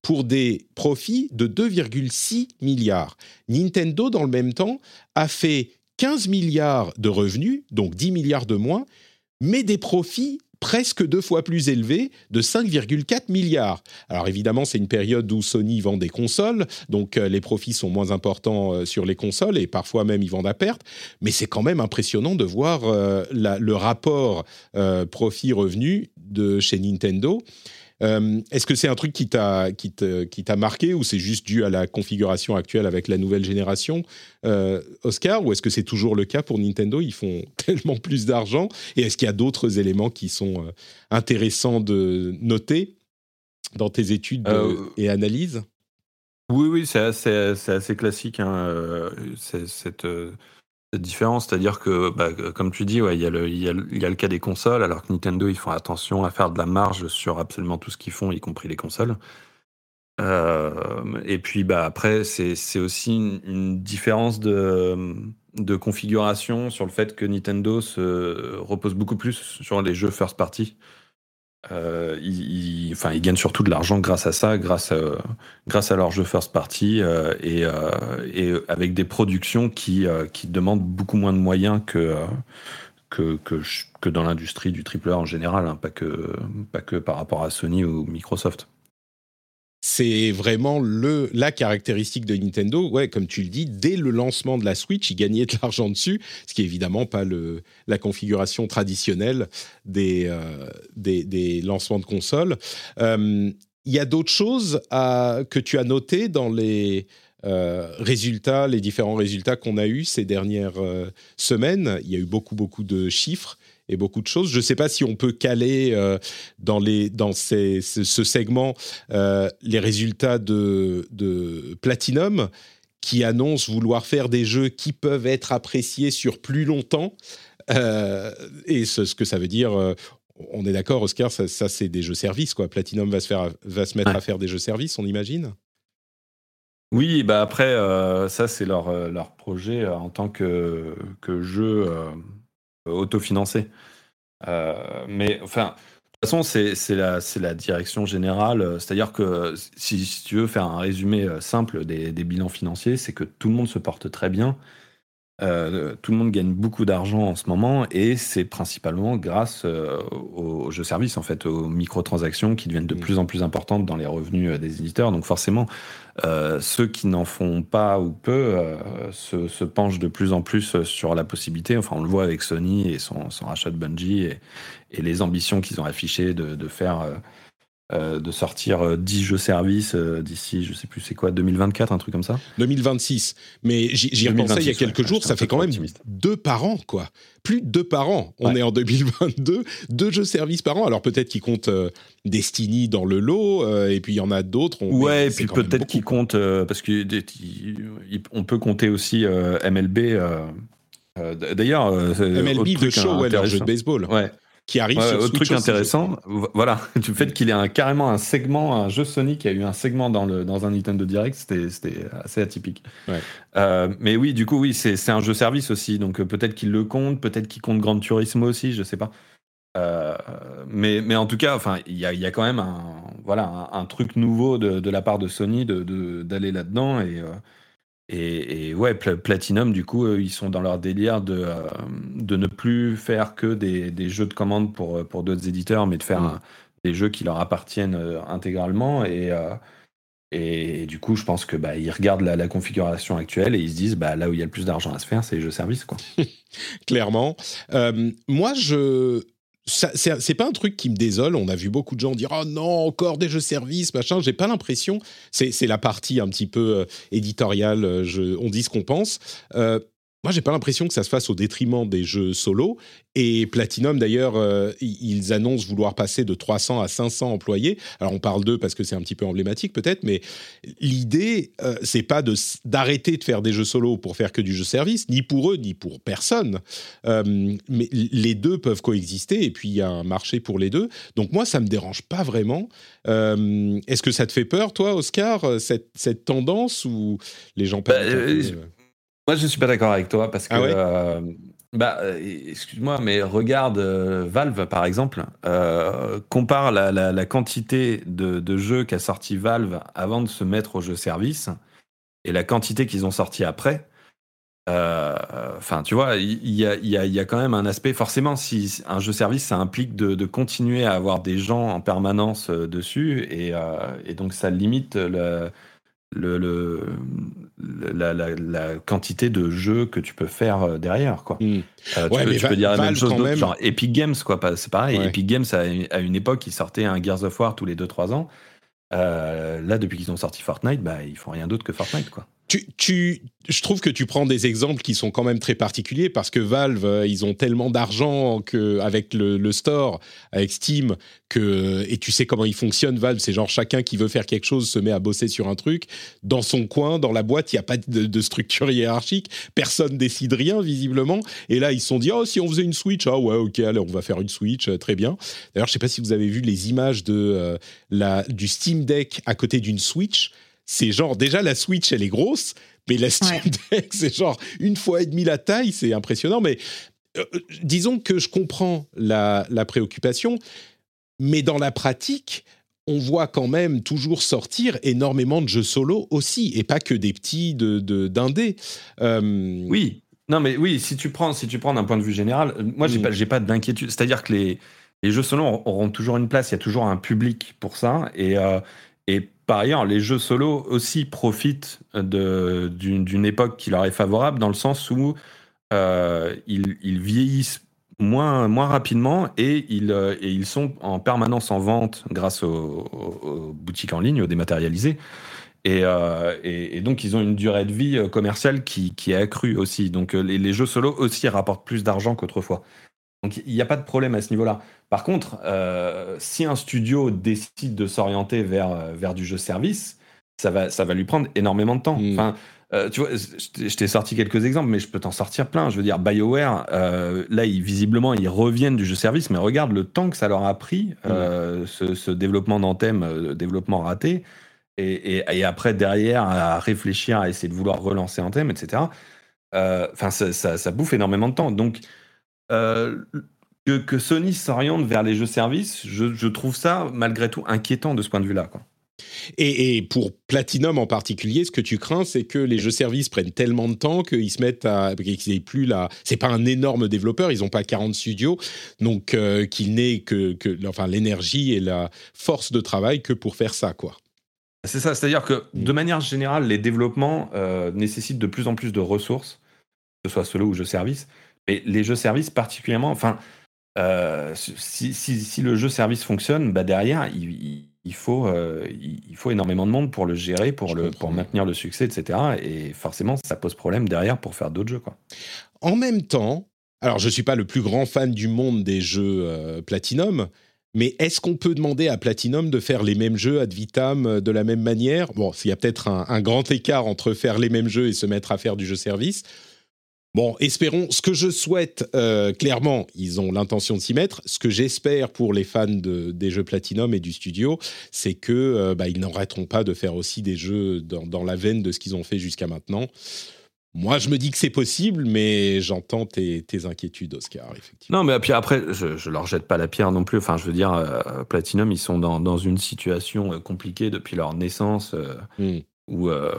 [SPEAKER 1] pour des profits de 2,6 milliards. Nintendo, dans le même temps, a fait 15 milliards de revenus, donc 10 milliards de moins, mais des profits presque deux fois plus élevés de 5,4 milliards. Alors évidemment, c'est une période où Sony vend des consoles, donc euh, les profits sont moins importants euh, sur les consoles et parfois même ils vendent à perte, mais c'est quand même impressionnant de voir euh, le rapport profit-revenu de chez Nintendo. Est-ce que c'est un truc qui t'a qui t'a marqué ou c'est juste dû à la configuration actuelle avec la nouvelle génération, Oscar Ou est-ce que c'est toujours le cas pour Nintendo? Ils font tellement plus d'argent. Et est-ce qu'il y a d'autres éléments qui sont intéressants de noter dans tes études et analyses?
[SPEAKER 3] oui, oui, c'est assez, classique, hein, cette, différence. C'est-à-dire que, bah, comme tu dis, il y, a le, cas des consoles, alors que Nintendo, ils font attention à faire de la marge sur absolument tout ce qu'ils font, y compris les consoles. et puis, bah, après, c'est aussi une, différence de, de configuration sur le fait que Nintendo se repose beaucoup plus sur les jeux first party. Euh, ils, enfin, ils gagnent surtout de l'argent grâce à ça, grâce à, grâce à leur jeu first party euh, et, euh, avec des productions qui, demandent beaucoup moins de moyens que, dans l'industrie du AAA en général, hein, pas que par rapport à Sony ou Microsoft
[SPEAKER 1] c'est vraiment le, la caractéristique de Nintendo. Ouais, comme tu le dis, dès le lancement de la Switch, ils gagnaient de l'argent dessus, ce qui est évidemment pas le, la configuration traditionnelle des, euh, des, lancements de consoles. Euh, il y a d'autres choses que tu as notées dans les euh, résultats, les différents résultats qu'on a eus ces dernières semaines? Il y a eu beaucoup, beaucoup de chiffres et beaucoup de choses. Je ne sais pas si on peut caler euh, dans, les, dans ces, ce, segment euh, les résultats de, de Platinum qui annonce vouloir faire des jeux qui peuvent être appréciés sur plus longtemps. Euh, et ce, que ça veut dire, on est d'accord, Oscar, ça, c'est des jeux services, quoi. Platinum va se, faire, va se mettre à faire des jeux services, on imagine?
[SPEAKER 3] Oui, bah après, ça c'est leur, leur projet en tant que, que jeu autofinancé. Euh, mais enfin, de toute façon, c'est la, la, direction générale. C'est-à-dire que si, tu veux faire un résumé euh, simple des, des bilans financiers, c'est que tout le monde se porte très bien. Euh, tout le monde gagne beaucoup d'argent en ce moment et c'est principalement grâce aux, jeux services, en fait, aux microtransactions qui deviennent de mmh. plus en plus importantes dans les revenus des éditeurs. Donc forcément, euh, ceux qui n'en font pas ou peu euh, se, penchent de plus en plus sur la possibilité. Enfin, on le voit avec Sony et son, rachat de Bungie et, les ambitions qu'ils ont affichées de, faire. Euh, de sortir 10 jeux services d'ici, je sais plus c'est quoi, 2024, un truc comme ça
[SPEAKER 1] 2026. Mais j'y repensais il y a quelques jours, ça fait quand même deux par an, quoi plus de deux par an. On est en 2022, deux jeux services par an. Alors peut-être qu'ils comptent euh, Destiny dans le lot, euh, et puis il y en a d'autres.
[SPEAKER 3] Ouais, et puis peut-être qu'ils comptent, euh, parce qu'on peut compter aussi MLB. D'ailleurs,
[SPEAKER 1] MLB de Show, ouais, leur jeu de baseball.
[SPEAKER 3] Ouais
[SPEAKER 1] qui arrive sur
[SPEAKER 3] autre truc intéressant, voilà, du fait qu'il ait un, carrément un segment, un jeu Sonic qui a eu un segment dans, le, dans un Nintendo Direct, c'était assez atypique. Euh, mais oui, du coup, oui, c'est un jeu service aussi, donc euh, peut-être qu'il le compte, peut-être qu'il compte Grand Turismo aussi, je sais pas. Euh, mais, mais en tout cas, enfin, il y a, y a, quand même un, voilà, un, truc nouveau de, de, la part de Sony d'aller de, d'aller là-dedans et et, ouais, Platinum, du coup, ils sont dans leur délire de, euh, de ne plus faire que des, des, jeux de commande pour, euh, pour d'autres éditeurs, mais de faire mm. des jeux qui leur appartiennent euh, intégralement. Et, et, du coup, je pense que bah, ils regardent la, configuration actuelle et ils se disent bah, là où il y a le plus d'argent à se faire, c'est les jeux services. Quoi.
[SPEAKER 1] Clairement. moi, je c'est pas un truc qui me désole. On a vu beaucoup de gens dire oh non encore des jeux services machin. J'ai pas l'impression. C'est la partie un petit peu euh, éditoriale. Euh, on dit ce qu'on pense. Euh, moi, j'ai pas l'impression que ça se fasse au détriment des jeux solo. Et Platinum, d'ailleurs, euh, ils annoncent vouloir passer de 300 à 500 employés. Alors, on parle d'eux parce que c'est un petit peu emblématique, peut-être, mais l'idée, euh, c'est pas d'arrêter de, faire des jeux solo pour faire que du jeu service, ni pour eux, ni pour personne. Euh, mais les deux peuvent coexister, et puis il y a un marché pour les deux. Donc, moi, ça me dérange pas vraiment. Est-ce que ça te fait peur, toi, Oscar, cette, cette tendance ou les gens
[SPEAKER 3] bah, moi, je ne suis pas d'accord avec toi parce ah que. Euh, bah, euh, excuse-moi, mais regarde euh, Valve par exemple, compare la, quantité de, jeux qu'a sorti Valve avant de se mettre au jeu service et la quantité qu'ils ont sorti après. Enfin, tu vois, il y, a, quand même un aspect. Forcément, si un jeu service, ça implique de, continuer à avoir des gens en permanence dessus et, et donc ça limite le, le, la, quantité de jeux que tu peux faire derrière. Quoi.
[SPEAKER 1] Hmm.
[SPEAKER 3] tu, peux, dire la même chose d'autre, genre Epic Games, quoi. C'est pareil. Epic Games, à, une époque, ils sortaient un Gears of War tous les 2-3 ans. là, depuis qu'ils ont sorti Fortnite, bah, ils font rien d'autre que Fortnite, quoi.
[SPEAKER 1] Je trouve que tu prends des exemples qui sont quand même très particuliers parce que Valve, euh, ils ont tellement d'argent que avec le, store, avec Steam, que et tu sais comment ils fonctionnent. Valve, c'est genre chacun qui veut faire quelque chose se met à bosser sur un truc dans son coin, dans la boîte. Il n'y a pas de, structure hiérarchique. Personne décide rien visiblement. Et là, ils se sont dit oh si on faisait une Switch, ah ouais ok allez on va faire une Switch, euh, très bien. D'ailleurs, je sais pas si vous avez vu les images de euh, la du Steam Deck à côté d'une Switch c'est genre déjà la Switch elle est grosse, mais la Steam Deck c'est genre une fois et demie la taille, c'est impressionnant. Mais euh, disons que je comprends la, préoccupation, mais dans la pratique, on voit quand même toujours sortir énormément de jeux solo aussi, et pas que des petits de d'indés.
[SPEAKER 3] Euh, oui, non mais oui, si tu prends si tu prends d'un point de vue général, euh, moi j'ai mm. pas j'ai pas d'inquiétude. C'est-à-dire que les les jeux solo auront toujours une place, il y a toujours un public pour ça, et et par ailleurs, les jeux solo aussi profitent d'une époque qui leur est favorable dans le sens où euh, ils, vieillissent moins, moins rapidement et ils, euh, et ils sont en permanence en vente grâce aux, boutiques en ligne, aux dématérialisés. Euh, et, et, donc, ils ont une durée de vie commerciale qui, qui est accrue aussi. Donc, les, les jeux solo aussi rapportent plus d'argent qu'autrefois. Donc, il n'y a pas de problème à ce niveau-là. Par contre, euh, si un studio décide de s'orienter vers, euh, vers du jeu service, ça va, ça va lui prendre énormément de temps. Hmm. Enfin, euh, tu vois, je t'ai sorti quelques exemples, mais je peux t'en sortir plein. Je veux dire, BioWare, là, ils, visiblement, ils reviennent du jeu service, mais regarde le temps que ça leur a pris, hmm. ce, développement d'Anthem, développement raté, et, et, après, derrière, à réfléchir, à essayer de vouloir relancer Anthem, etc. Enfin, ça, ça, ça, bouffe énormément de temps. Donc, que, Sony s'oriente vers les jeux services, je, trouve ça malgré tout inquiétant de ce point de vue-là.
[SPEAKER 1] Et, pour Platinum en particulier, ce que tu crains, c'est que les jeux services prennent tellement de temps qu'ils se mettent à. qu'ils n'aient plus la. C'est pas un énorme développeur, ils n'ont pas 40 studios, donc euh, qu'ils n'aient que, enfin, l'énergie et la force de travail que pour faire ça, quoi.
[SPEAKER 3] C'est ça, c'est-à-dire que de manière générale, les développements euh, nécessitent de plus en plus de ressources, que ce soit solo ou jeux services, mais les jeux services particulièrement. Enfin, euh, si, le jeu service fonctionne, bah derrière, il, faut, euh, il faut énormément de monde pour le gérer, pour, le, pour maintenir le succès, etc. Et forcément, ça pose problème derrière pour faire d'autres jeux. Quoi.
[SPEAKER 1] En même temps, alors je ne suis pas le plus grand fan du monde des jeux euh, Platinum, mais est-ce qu'on peut demander à Platinum de faire les mêmes jeux ad vitam de la même manière? Bon, s'il y a peut-être un, un, grand écart entre faire les mêmes jeux et se mettre à faire du jeu service. Bon, espérons. Ce que je souhaite, euh, clairement, ils ont l'intention de s'y mettre. Ce que j'espère pour les fans des jeux Platinum et du studio, c'est que euh, bah, ils n'arrêteront pas de faire aussi des jeux dans, la veine de ce qu'ils ont fait jusqu'à maintenant. Moi, je me dis que c'est possible, mais j'entends tes, inquiétudes, Oscar, effectivement.
[SPEAKER 3] Non, mais puis après, je, ne leur jette pas la pierre non plus. Enfin, je veux dire, euh, Platinum, ils sont dans, une situation compliquée depuis leur naissance. Hmm où, euh,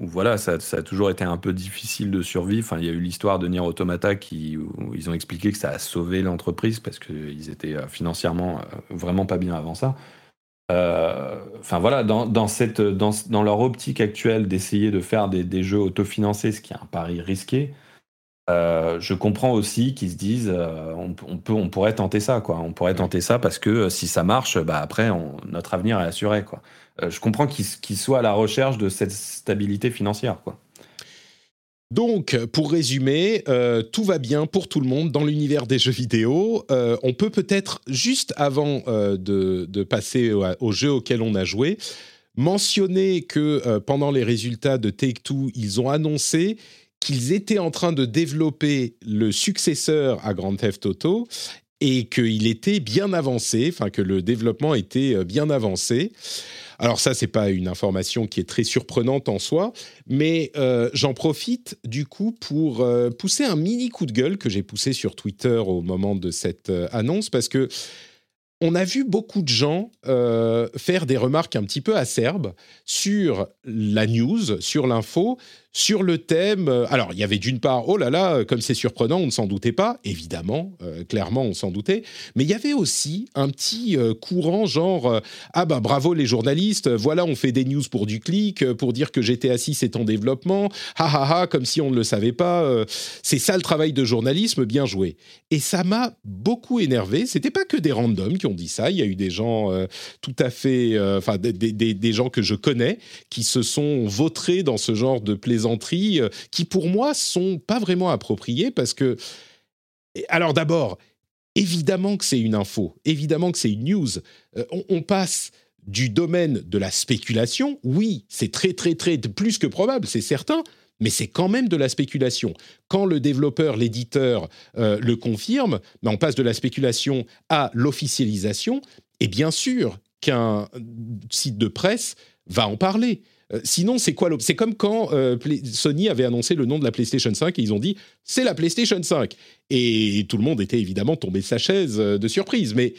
[SPEAKER 3] voilà, ça, a toujours été un peu difficile de survivre. Enfin, il y a eu l'histoire de Nier Automata qui, où ils ont expliqué que ça a sauvé l'entreprise parce qu'ils étaient euh, financièrement euh, vraiment pas bien avant ça. enfin voilà, dans, cette, dans, leur optique actuelle d'essayer de faire des, jeux autofinancés, ce qui est un pari risqué, je comprends aussi qu'ils se disent on, peut, on pourrait tenter ça, quoi. On pourrait tenter ça parce que si ça marche, bah après notre avenir est assuré, quoi. Euh, je comprends qu'ils soient à la recherche de cette stabilité financière. Quoi.
[SPEAKER 1] Donc, pour résumer, euh, tout va bien pour tout le monde dans l'univers des jeux vidéo. Euh, on peut peut-être, juste avant de, passer au, jeu auquel on a joué, mentionner que pendant les résultats de Take-Two, ils ont annoncé qu'ils étaient en train de développer le successeur à Grand Theft Auto et qu'il était bien avancé, enfin que le développement était bien avancé. Alors ça, c'est pas une information qui est très surprenante en soi, mais euh, j'en profite du coup pour euh, pousser un mini coup de gueule que j'ai poussé sur Twitter au moment de cette euh, annonce parce que on a vu beaucoup de gens faire des remarques un petit peu acerbes sur la news, sur l'info, sur le thème. Euh, alors, il y avait d'une part, oh là là, comme c'est surprenant, on ne s'en doutait pas, évidemment, euh, clairement, on s'en doutait, mais il y avait aussi un petit euh, courant genre, ah ben bravo les journalistes, voilà, on fait des news pour du clic, pour dire que GTA 6 est en développement, ha ha ha, comme si on ne le savait pas, c'est ça le travail de journalisme, bien joué. Et ça m'a beaucoup énervé, c'était pas que des randoms qui ont dit ça, il y a eu des gens tout à fait, enfin, des, des, des, gens que je connais qui se sont vautrés dans ce genre de plaisir euh, qui pour moi sont pas vraiment appropriées parce que alors d'abord évidemment que c'est une info, évidemment que c'est une news. Euh, on, passe du domaine de la spéculation, oui, c'est très très très plus que probable, c'est certain, mais c'est quand même de la spéculation. Quand le développeur, l'éditeur euh, le confirme, ben, on passe de la spéculation à l'officialisation, et bien sûr qu'un site de presse va en parler. Euh, sinon, c'est quoi C'est comme quand euh, Sony avait annoncé le nom de la PlayStation 5 et ils ont dit c'est la PlayStation 5. Et tout le monde était évidemment tombé de sa chaise euh, de surprise. Mais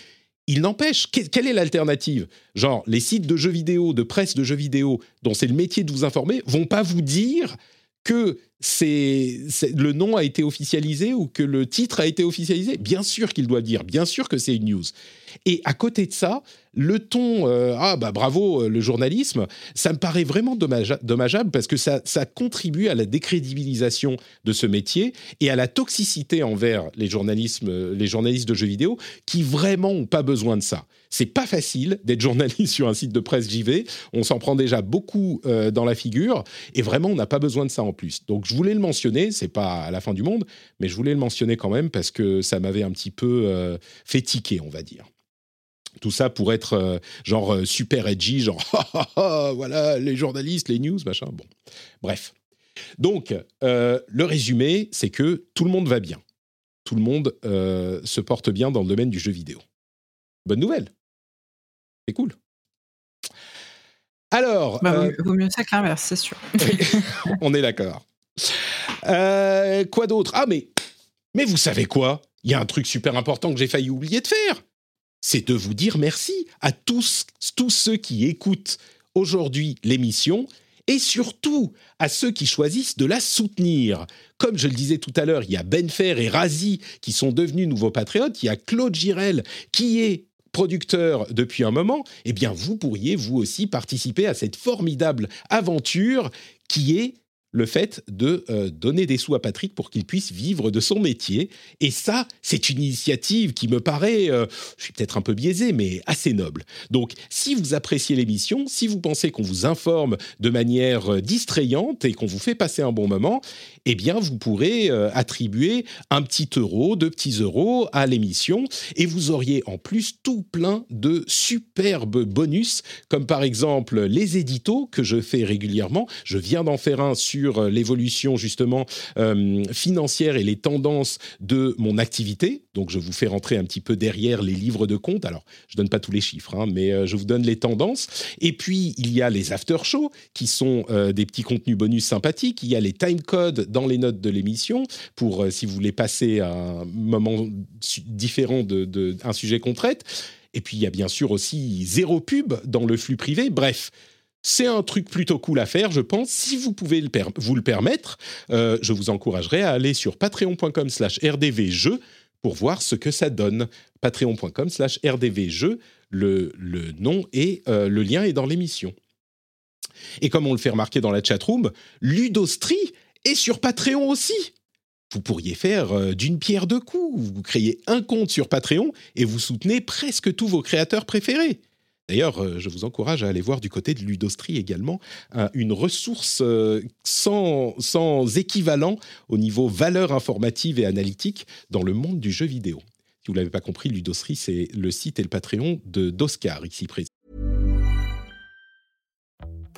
[SPEAKER 1] il n'empêche, quelle est l'alternative? Genre, les sites de jeux vidéo, de presse de jeux vidéo, dont c'est le métier de vous informer, vont pas vous dire que le nom a été officialisé ou que le titre a été officialisé? Bien sûr qu'il doit dire, bien sûr que c'est une news. Et à côté de ça, le ton, euh, ah bah bravo euh, le journalisme, ça me paraît vraiment dommageable parce que ça, ça contribue à la décrédibilisation de ce métier et à la toxicité envers les, euh, les journalistes de jeux vidéo qui vraiment n'ont pas besoin de ça. C'est pas facile d'être journaliste sur un site de presse JV. On s'en prend déjà beaucoup dans la figure et vraiment on n'a pas besoin de ça en plus. Donc je voulais le mentionner, c'est pas à la fin du monde, mais je voulais le mentionner quand même parce que ça m'avait un petit peu fait tiquer, on va dire. Tout ça pour être euh, genre euh, super edgy, genre voilà les journalistes, les news, machin. Bon, bref. Donc euh, le résumé, c'est que tout le monde va bien, tout le monde se porte bien dans le domaine du jeu vidéo. Bonne nouvelle, c'est cool. Alors,
[SPEAKER 2] bah, vaut mieux ça que l'inverse, c'est sûr.
[SPEAKER 1] on est d'accord. quoi d'autre? Ah mais mais vous savez quoi? Il y a un truc super important que j'ai failli oublier de faire c'est de vous dire merci à tous, tous ceux qui écoutent aujourd'hui l'émission et surtout à ceux qui choisissent de la soutenir. Comme je le disais tout à l'heure, il y a Benfer et Razi qui sont devenus nouveaux patriotes, il y a Claude Girel qui est producteur depuis un moment, eh bien vous pourriez vous aussi participer à cette formidable aventure qui est le fait de euh, donner des sous à Patrick pour qu'il puisse vivre de son métier. Et ça, c'est une initiative qui me paraît, euh, je suis peut-être un peu biaisé, mais assez noble. Donc, si vous appréciez l'émission, si vous pensez qu'on vous informe de manière euh, distrayante et qu'on vous fait passer un bon moment, eh bien, vous pourrez attribuer un petit euro, deux petits euros à l'émission, et vous auriez en plus tout plein de superbes bonus, comme par exemple les éditos que je fais régulièrement. Je viens d'en faire un sur euh, l'évolution justement euh, financière et les tendances de mon activité. Donc je vous fais rentrer un petit peu derrière les livres de compte. Alors je donne pas tous les chiffres, hein, mais euh, je vous donne les tendances. Et puis il y a les after shows qui sont des petits contenus bonus sympathiques. Il y a les time codes dans les notes de l'émission pour si vous voulez passer un moment différent d'un de, un sujet qu'on traite. Et puis il y a bien sûr aussi zéro pub dans le flux privé. Bref, c'est un truc plutôt cool à faire, je pense. Si vous pouvez vous le permettre, euh, je vous encouragerai à aller sur patreon.com slash rdvjeux pour voir ce que ça donne. Patreon.com slash rdvjeux, le, le nom et euh, le lien est dans l'émission. Et comme on le fait remarquer dans la chatroom, Ludostri est sur Patreon aussi. Vous pourriez faire euh, d'une pierre deux coups. Vous créez un compte sur Patreon et vous soutenez presque tous vos créateurs préférés. D'ailleurs, euh, je vous encourage à aller voir du côté de Ludostri également une ressource euh, sans, équivalent au niveau valeur informative et analytique dans le monde du jeu vidéo. Si vous ne l'avez pas compris, Ludostri, c'est le site et le Patreon de d'Oscar, ici.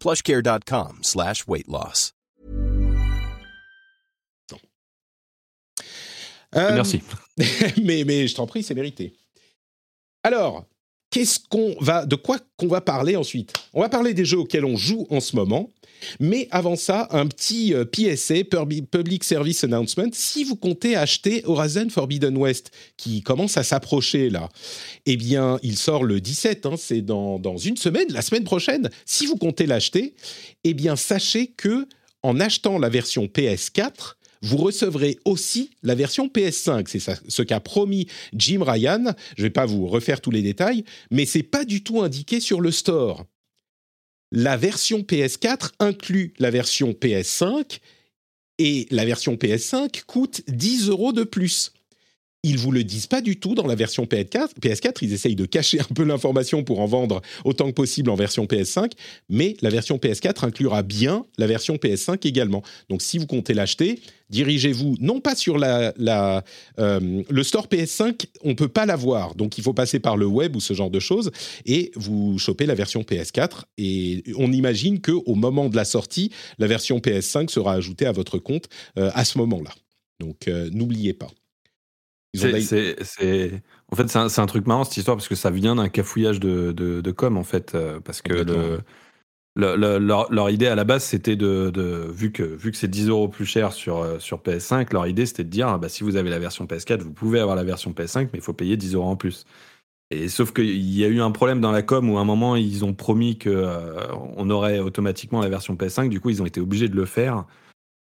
[SPEAKER 4] plushcare.com slash weight loss.
[SPEAKER 1] Euh,
[SPEAKER 3] Merci.
[SPEAKER 1] mais, mais je t'en prie, c'est mérité. Alors, qu'est-ce qu'on va, de quoi qu'on va parler ensuite? On va parler des jeux auxquels on joue en ce moment. Mais avant ça, un petit euh, PSA, Public Service Announcement. Si vous comptez acheter Horizon Forbidden West, qui commence à s'approcher là, eh bien, il sort le 17, hein, c'est dans, dans une semaine, la semaine prochaine. Si vous comptez l'acheter, eh bien, sachez que en achetant la version PS4, vous recevrez aussi la version PS5. C'est ce qu'a promis Jim Ryan. Je ne vais pas vous refaire tous les détails, mais c'est pas du tout indiqué sur le store. La version PS4 inclut la version PS5 et la version PS5 coûte 10 euros de plus. Ils vous le disent pas du tout dans la version PS4. PS4, ils essayent de cacher un peu l'information pour en vendre autant que possible en version PS5, mais la version PS4 inclura bien la version PS5 également. Donc si vous comptez l'acheter, dirigez-vous non pas sur euh, le store PS5, on peut pas l'avoir, donc il faut passer par le web ou ce genre de choses, et vous chopez la version PS4. Et on imagine que au moment de la sortie, la version PS5 sera ajoutée à votre compte euh, à ce moment-là. Donc euh, n'oubliez pas.
[SPEAKER 3] C'est, En fait, c'est un, truc marrant cette histoire parce que ça vient d'un cafouillage de, de, de com en fait, euh, parce que
[SPEAKER 1] Complètement,
[SPEAKER 3] le,
[SPEAKER 1] ouais.
[SPEAKER 3] le- le- leur, leur idée à la base c'était de, de vu que vu que c'est 10 euros plus cher sur euh, sur PS5, leur idée c'était de dire ah, bah, si vous avez la version PS4, vous pouvez avoir la version PS5, mais il faut payer 10 euros en plus. Et sauf qu'il y a eu un problème dans la com où à un moment ils ont promis que euh, on aurait automatiquement la version PS5, du coup ils ont été obligés de le faire.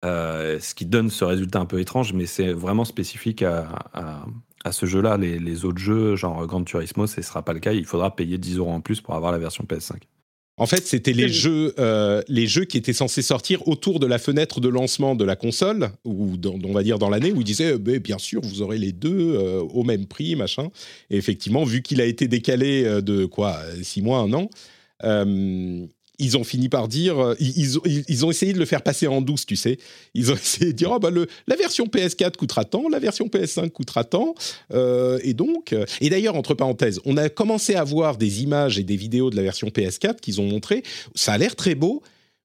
[SPEAKER 3] Euh, ce qui donne ce résultat un peu étrange, mais c'est vraiment spécifique à, à- à ce jeu-là. Les, les autres jeux, genre Gran Turismo, ce ne sera pas le cas. Il faudra payer 10 euros en plus pour avoir la version PS5.
[SPEAKER 1] En fait, c'était les jeux, euh, les jeux qui étaient censés sortir autour de la fenêtre de lancement de la console, ou dans- on va dire dans l'année, où ils disaient, euh, Ben, bien sûr, vous aurez les deux euh, au même prix, machin. Et effectivement, vu qu'il a été décalé de quoi, six mois, un an, euh, ils ont fini par dire, euh, ils, ont, essayé de le faire passer en douce, tu sais. Ils ont essayé de dire, oh, bah, la version PS4 coûtera tant, la version PS5 coûtera tant. Euh, et donc, euh, et d'ailleurs, entre parenthèses, on a commencé à voir des images et des vidéos de la version PS4 qu'ils ont montré. Ça a l'air très beau.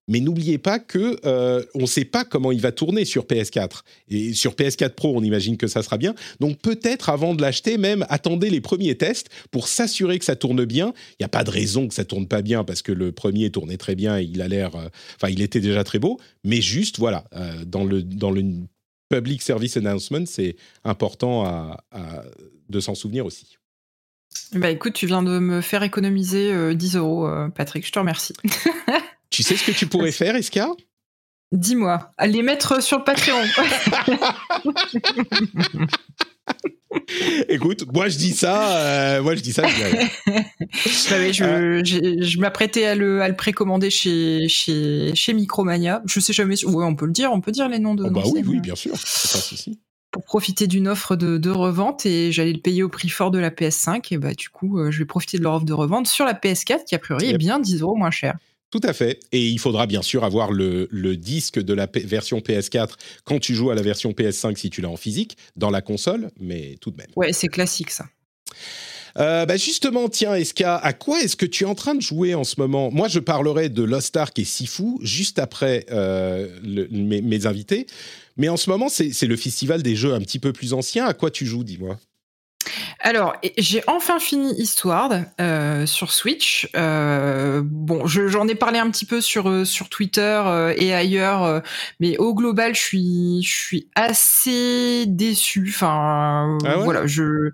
[SPEAKER 1] Mais n'oubliez pas que euh, on ne sait pas comment il va tourner sur PS4 et sur PS4 Pro, on imagine que ça sera bien. Donc peut-être avant de l'acheter, même attendez les premiers tests pour s'assurer que ça tourne bien. Il n'y a pas de raison que ça tourne pas bien parce que le premier tournait très bien et il a l'air, euh, enfin il était déjà très beau. Mais juste voilà, euh, dans le public service announcement, c'est important de s'en souvenir aussi.
[SPEAKER 2] Bah écoute, tu viens de me faire économiser euh, 10 euros, euh, Patrick, je te remercie.
[SPEAKER 1] Tu sais ce que tu pourrais faire, Eska
[SPEAKER 2] Dis-moi, à les mettre sur le Patreon.
[SPEAKER 1] Écoute, moi je dis ça, euh, moi je dis ça. je.
[SPEAKER 2] Bah oui, je,
[SPEAKER 1] Euh.
[SPEAKER 2] j'ai- je m'apprêtais à le, à le précommander chez, chez, chez Micromania. Je sais jamais. si- Ouais, on peut le dire, on peut dire les noms de.
[SPEAKER 1] Oh, bah oui, oui,
[SPEAKER 2] euh,
[SPEAKER 1] bien sûr, c'est pas un souci.
[SPEAKER 2] Pour profiter d'une offre de, de revente et j'allais le payer au prix fort de la PS5 et bah du coup, euh, je vais profiter de leur offre de revente sur la PS4 qui a priori est bien 10 euros moins cher.
[SPEAKER 1] Tout à fait. Et il faudra bien sûr avoir le, le disque de la P- version PS4 quand tu joues à la version PS5 si tu l'as en physique, dans la console, mais tout de même.
[SPEAKER 2] Ouais, c'est classique ça.
[SPEAKER 1] Euh, bah justement, tiens, Eska, à quoi est-ce que tu es en train de jouer en ce moment? Moi, je parlerai de Lost Ark et Sifu juste après euh, le- mes, mes invités. Mais en ce moment, c'est c'est le festival des jeux un petit peu plus anciens. À quoi tu joues, dis-moi?
[SPEAKER 2] Alors, j'ai enfin fini Histoire euh, sur Switch. Euh, bon, je- j'en ai parlé un petit peu sur euh, sur Twitter euh, et ailleurs, euh, mais au global, je suis je suis assez déçu. Enfin,
[SPEAKER 1] Ah ouais?
[SPEAKER 2] voilà, je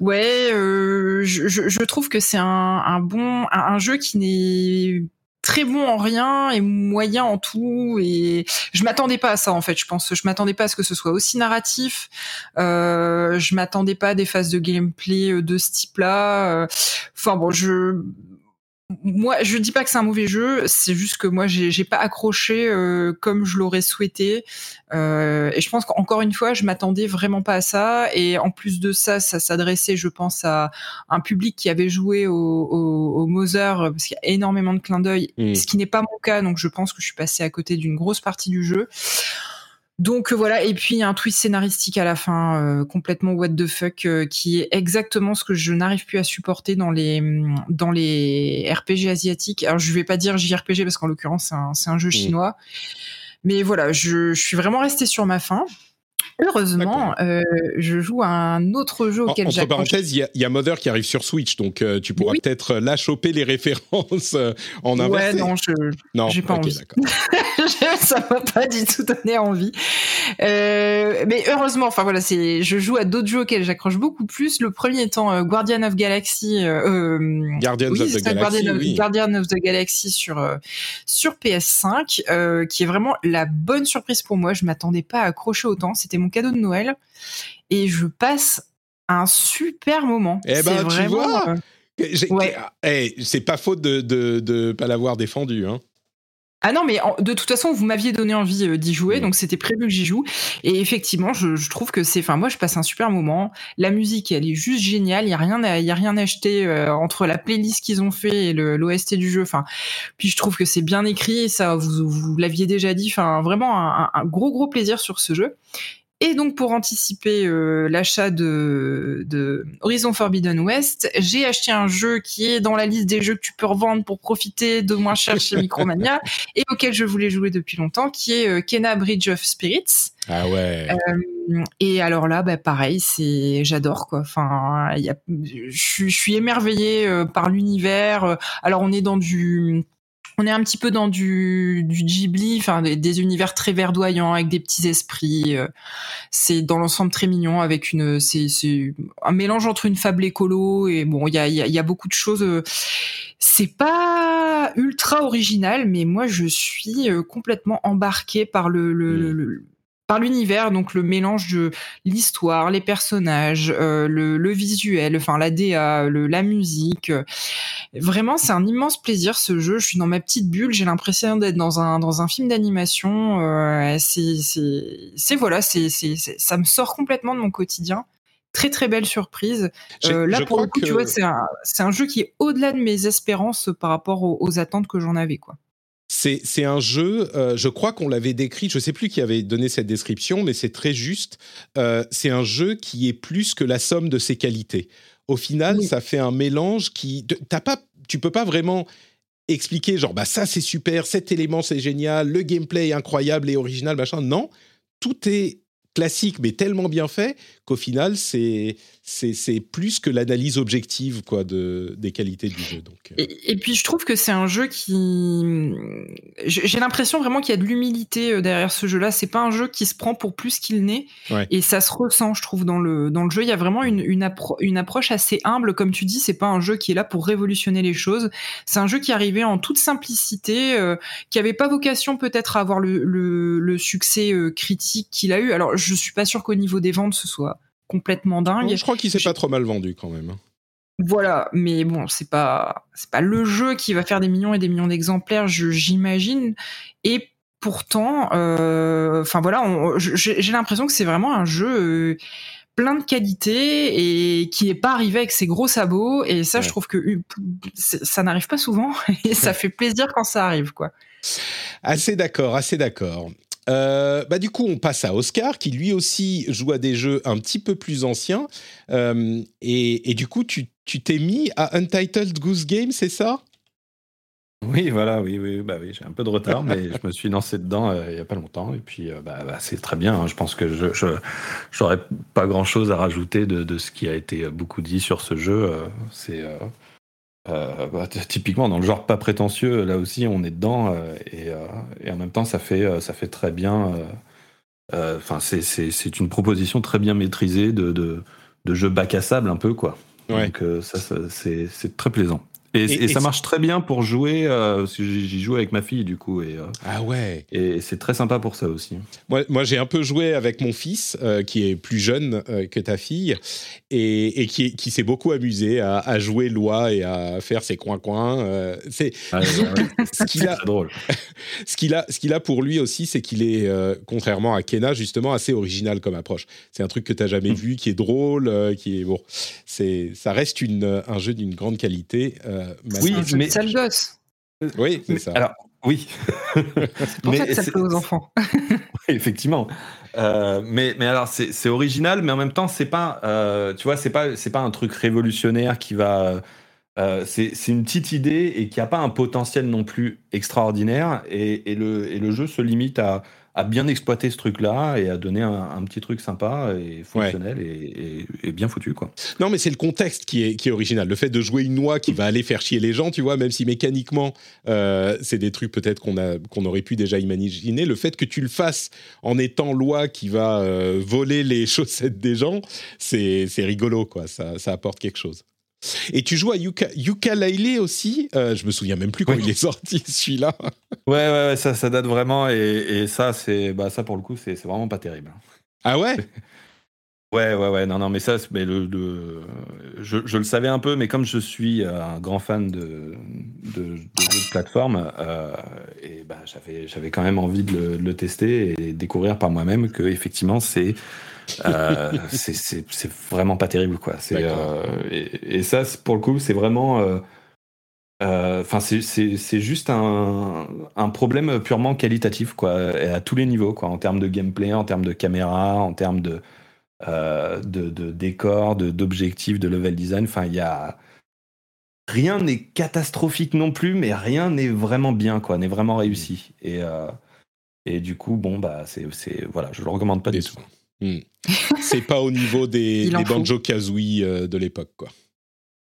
[SPEAKER 2] ouais, euh, je, je, je trouve que c'est un, un bon un, un jeu qui n'est très bon en rien et moyen en tout. Et je m'attendais pas à ça en fait je pense. Je m'attendais pas à ce que ce soit aussi narratif. Euh, je m'attendais pas à des phases de gameplay euh, de ce type là enfin bon je moi, je dis pas que c'est un mauvais jeu, c'est juste que moi, j'ai pas accroché euh, comme je l'aurais souhaité. Euh, et je pense qu'encore une fois, je m'attendais vraiment pas à ça. Et en plus de ça, ça s'adressait, je pense, à un public qui avait joué au, au, au Mother, parce qu'il y a énormément de clins d'œil,
[SPEAKER 1] Mm.
[SPEAKER 2] ce qui n'est pas mon cas. Donc, je pense que je suis passée à côté d'une grosse partie du jeu. Donc euh, voilà, et puis il y a un twist scénaristique à la fin, euh, complètement what the fuck, euh, qui est exactement ce que je n'arrive plus à supporter dans les hum, dans les RPG asiatiques. Alors je vais pas dire JRPG parce qu'en l'occurrence c'est un, c'est un jeu chinois, mais voilà, je, je suis vraiment restée sur ma faim. Heureusement, euh, je joue à un autre jeu auquel
[SPEAKER 1] entre
[SPEAKER 2] j'accroche.
[SPEAKER 1] parenthèses, il y, a- il y a Mother qui arrive sur Switch, donc euh, tu pourras
[SPEAKER 2] Oui.
[SPEAKER 1] peut-être là choper les références euh, en
[SPEAKER 2] Ouais,
[SPEAKER 1] inversé.
[SPEAKER 2] non, je,
[SPEAKER 1] Non,
[SPEAKER 2] j'ai pas envie. ça m'a pas du tout donné envie. Euh, mais heureusement, enfin voilà, c'est, je joue à d'autres jeux auxquels j'accroche beaucoup plus. Le premier étant euh, Guardian of Galaxy, euh, euh,
[SPEAKER 1] Guardians
[SPEAKER 2] oui,
[SPEAKER 1] of the
[SPEAKER 2] ça,
[SPEAKER 1] Galaxy,
[SPEAKER 2] Guardian, of,
[SPEAKER 1] oui.
[SPEAKER 2] Guardian of the Galaxy sur euh, sur PS5, euh, qui est vraiment la bonne surprise pour moi. Je m'attendais pas à accrocher autant. C'était mon cadeau de Noël et je passe un super moment.
[SPEAKER 1] Eh ben, tu
[SPEAKER 2] vraiment,
[SPEAKER 1] vois
[SPEAKER 2] euh, Ouais.
[SPEAKER 1] Eh, c'est pas faute de de, de pas l'avoir défendu. Hein.
[SPEAKER 2] Ah non, mais en- de toute façon, vous m'aviez donné envie euh, d'y jouer, donc c'était prévu que j'y joue. Et effectivement, je, je trouve que c'est, enfin, moi, je passe un super moment. La musique, elle est juste géniale. Il y a rien, à, y a rien à acheter euh, entre la playlist qu'ils ont fait et le- l'OST du jeu. Enfin, puis je trouve que c'est bien écrit. Ça, vous, vous l'aviez déjà dit. Enfin, vraiment un, un gros, gros plaisir sur ce jeu. Et donc pour anticiper euh, l'achat de, de Horizon Forbidden West, j'ai acheté un jeu qui est dans la liste des jeux que tu peux revendre pour profiter de moins cher chez Micromania et auquel je voulais jouer depuis longtemps, qui est euh, Kena Bridge of Spirits.
[SPEAKER 1] Ah ouais.
[SPEAKER 2] Et alors là, bah, pareil, c'est j'adore quoi. Enfin, je, suis- émerveillée euh, par l'univers. Euh, Alors on est dans du on est un petit peu dans du, du Ghibli, enfin des, des univers très verdoyants avec des petits esprits. euh, C'est dans l'ensemble très mignon avec une, c'est c'est un mélange entre une fable écolo et bon, il y a, il y, a, y a beaucoup de choses. euh, C'est pas ultra original, mais moi je suis euh, complètement embarquée par le, le, le- le- par l'univers, donc le mélange de l'histoire, les personnages, euh, le, le visuel, enfin la DA, le, la musique. Vraiment, c'est un immense plaisir ce jeu. Je suis dans ma petite bulle. J'ai l'impression d'être dans un dans un film d'animation. Euh, c'est voilà, c'est ça me sort complètement de mon quotidien. Très très belle surprise. Euh, là pour le coup, tu vois, c'est un c'est un jeu qui est au-delà de mes espérances par rapport aux, aux attentes que j'en avais quoi.
[SPEAKER 1] C'est c'est un jeu, euh, je crois qu'on l'avait décrit, je sais plus qui avait donné cette description, mais c'est très juste. Euh, c'est un jeu qui est plus que la somme de ses qualités. Au final,
[SPEAKER 2] Oui.
[SPEAKER 1] ça fait un mélange qui... T'as pas, tu peux pas vraiment expliquer genre, bah ça c'est super, cet élément c'est génial, le gameplay est incroyable et original, machin. Non, tout est classique, mais tellement bien fait qu'au final, c'est c'est c'est plus que l'analyse objective quoi de des qualités du jeu. Donc, euh,
[SPEAKER 2] Et, et puis je trouve que c'est un jeu qui, j'ai l'impression vraiment qu'il y a de l'humilité euh, derrière ce jeu-là. C'est pas un jeu qui se prend pour plus qu'il n'est,
[SPEAKER 1] Ouais.
[SPEAKER 2] et ça se ressent, je trouve, dans le dans le jeu. Il y a vraiment une une, appro- une approche assez humble, comme tu dis. C'est pas un jeu qui est là pour révolutionner les choses. C'est un jeu qui arrivait en toute simplicité, euh, qui avait pas vocation peut-être à avoir le le, le succès euh, critique qu'il a eu. Alors je suis pas sûr qu'au niveau des ventes ce soit complètement dingue.
[SPEAKER 1] je crois qu'il s'est pas trop mal vendu quand même. hein.
[SPEAKER 2] Voilà, mais bon, c'est pas c'est pas le jeu qui va faire des millions et des millions d'exemplaires, j'imagine. Et pourtant, euh, enfin voilà, j'ai l'impression que c'est vraiment un jeu euh, plein de qualité et qui est pas arrivé avec ses gros sabots. Et ça,
[SPEAKER 1] Ouais.
[SPEAKER 2] je trouve que euh, ça n'arrive pas souvent et ça fait plaisir quand ça arrive, quoi.
[SPEAKER 1] Assez d'accord, assez d'accord. Euh, bah du coup, on passe à Oscar, qui lui aussi joue à des jeux un petit peu plus anciens. Euh, et, et du coup, tu tu t'es mis à Untitled Goose Game, c'est ça?
[SPEAKER 3] Oui, voilà, oui, oui, bah oui, j'ai un peu de retard, mais je me suis lancé dedans euh, il y a pas longtemps, et puis bah, bah, c'est très bien. hein. Je pense que je j'aurais pas grand chose à rajouter de, de ce qui a été beaucoup dit sur ce jeu. C'est euh, bah, typiquement dans le genre pas prétentieux. Là aussi, on est dedans, euh, et, euh, et en même temps, ça fait euh, ça fait très bien. euh, euh, Enfin, c'est c'est c'est une proposition très bien maîtrisée de de, de jeu bac à sable un peu quoi.
[SPEAKER 1] Ouais.
[SPEAKER 3] Donc euh, ça, ça, c'est c'est très plaisant. Et, ça marche très bien pour jouer. Euh, J'y joue avec ma fille, du coup. Et, euh,
[SPEAKER 1] ah ouais.
[SPEAKER 3] Et c'est très sympa pour ça aussi.
[SPEAKER 1] Moi, moi j'ai un peu joué avec mon fils, euh, qui est plus jeune euh, que ta fille, et, et qui, qui s'est beaucoup amusé à, à, jouer loi et à faire ses coins-coins. c'est
[SPEAKER 3] ah, ce qu'il a. drôle.
[SPEAKER 1] ce qu'il a, ce qu'il a pour lui aussi, c'est qu'il est, contrairement à Kena, justement, assez original comme approche. C'est un truc que tu n'as jamais mm. vu, qui est drôle, qui est bon. C'est, ça reste une, un jeu d'une grande qualité.
[SPEAKER 2] Euh, oui, mais sale gosse.
[SPEAKER 1] Oui, c'est ça.
[SPEAKER 3] Alors, oui.
[SPEAKER 2] c'est pour ça que ça plaît aux enfants.
[SPEAKER 3] effectivement. Euh, mais, mais alors, c'est original, mais en même temps, c'est pas, euh, tu vois, c'est pas, c'est pas un truc révolutionnaire qui va. c'est une petite idée et qui a pas un potentiel non plus extraordinaire. Et, et, le, et le jeu se limite à à bien exploiter ce truc-là et à donner un, petit truc sympa et fonctionnel et, bien foutu, quoi.
[SPEAKER 1] Non, mais c'est le contexte qui est, qui est original. Le fait de jouer une noix qui va aller faire chier les gens, tu vois, même si mécaniquement, euh, c'est des trucs peut-être qu'on a qu'on aurait pu déjà imaginer. Le fait que tu le fasses en étant loi qui va euh, voler les chaussettes des gens, c'est rigolo, quoi. Ça, ça apporte quelque chose. Et tu joues à Yuka, Yooka-Laylee aussi euh, Je me souviens même plus quand il est sorti celui-là.
[SPEAKER 3] ouais, ouais, ouais, ça, ça date vraiment. Et, et ça, c'est, bah, ça pour le coup, c'est, vraiment pas terrible.
[SPEAKER 1] Ah ouais?
[SPEAKER 3] Ouais, ouais, ouais, non, non, mais ça, mais le, je, je, le savais un peu, mais comme je suis un grand fan de, de, de jeux de plateforme, euh, et bah, j'avais, j'avais quand même envie de le, de le, tester et découvrir par moi-même que effectivement c'est euh, c'est vraiment pas terrible, quoi. Euh, et, et, ça, pour le coup, c'est vraiment. Euh, enfin, c'est juste un, un, problème purement qualitatif, quoi, à tous les niveaux, quoi, en termes de gameplay, en termes de caméra, en termes de, de, de décor, d'objectifs, de, level design. Enfin, il y a rien n'est catastrophique non plus, mais rien n'est vraiment bien, quoi, n'est vraiment réussi. Et, et du coup, bon, bah, c'est, voilà, je le recommande pas du tout.
[SPEAKER 1] Hmm. c'est pas au niveau des, des Banjo Kazooie euh, de l'époque, quoi.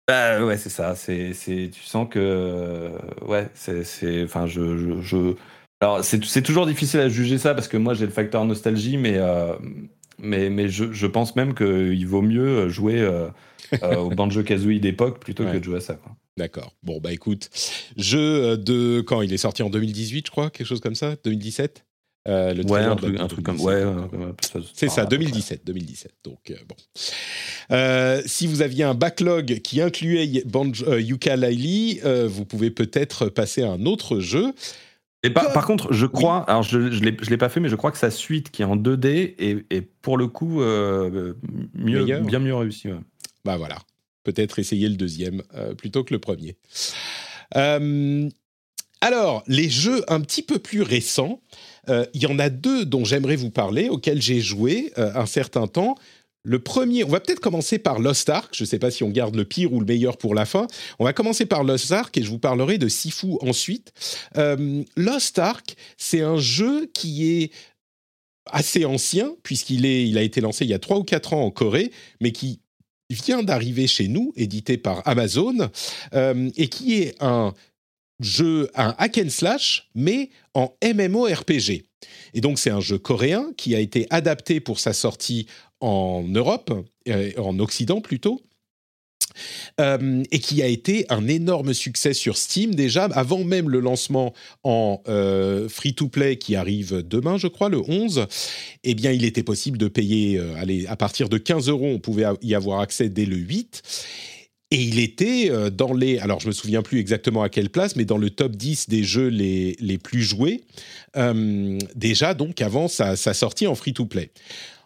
[SPEAKER 3] Bah ouais, c'est ça. C'est, c'est, tu sens que, ouais, c'est, c'est, enfin, je, je, alors c'est, c'est toujours difficile à juger ça parce que moi j'ai le facteur nostalgie, mais, euh, mais, mais je, je, pense même qu'il vaut mieux jouer euh, au Banjo Kazooie d'époque plutôt que de jouer à ça. Quoi.
[SPEAKER 1] D'accord. Bon bah écoute, jeu de quand? Il est sorti en 2018, je crois, quelque chose comme ça, 2017.
[SPEAKER 3] Euh, le ouais, un truc, comme. Ouais,
[SPEAKER 1] c'est ça, 2017. 2017. Donc, euh, bon. Euh, si vous aviez un backlog qui incluait Yuka Laili, vous pouvez peut-être passer à un autre jeu.
[SPEAKER 3] Et par, contre, je crois, alors je ne l'ai pas fait, mais je crois que sa suite qui est en 2D est, pour le coup mieux, bien mieux réussi.
[SPEAKER 1] Bah voilà, peut-être essayer le deuxième plutôt que le premier. Alors, les jeux un petit peu plus récents, euh, il y en a deux dont j'aimerais vous parler, auxquels j'ai joué euh, un certain temps. Le premier, on va peut-être commencer par Lost Ark. Je ne sais pas si on garde le pire ou le meilleur pour la fin. On va commencer par Lost Ark et je vous parlerai de Sifu ensuite. Euh, Lost Ark, c'est un jeu qui est assez ancien puisqu'il il a été lancé il y a trois ou quatre ans en Corée, mais qui vient d'arriver chez nous, édité par Amazon, et qui est un jeu, un hack and slash, mais en MMORPG. Et donc c'est un jeu coréen qui a été adapté pour sa sortie en Europe, euh, en Occident plutôt, euh, et qui a été un énorme succès sur Steam déjà, avant même le lancement en euh, free-to-play qui arrive demain, je crois, le 11. Eh bien, il était possible de payer, à partir de 15 euros, on pouvait y avoir accès dès le 8. Et il était euh, dans les, alors je me souviens plus exactement à quelle place, mais dans le top 10 des jeux les, les plus joués, euh, déjà donc avant sa, sortie en free-to-play.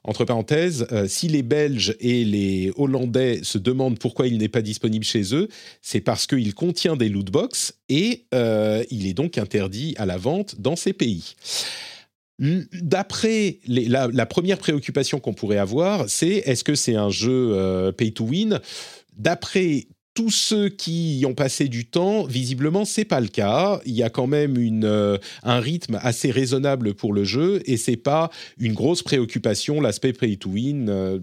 [SPEAKER 1] Entre parenthèses, euh, si les Belges et les Hollandais se demandent pourquoi il n'est pas disponible chez eux, c'est parce qu'il contient des lootbox et il est donc interdit à la vente dans ces pays. D'après la, la, première préoccupation qu'on pourrait avoir, c'est est-ce que c'est un jeu pay to win? D'après tous ceux qui y ont passé du temps, visiblement, c'est pas le cas. Il y a quand même une, euh, un rythme assez raisonnable pour le jeu et c'est pas une grosse préoccupation, l'aspect pay to win. Euh,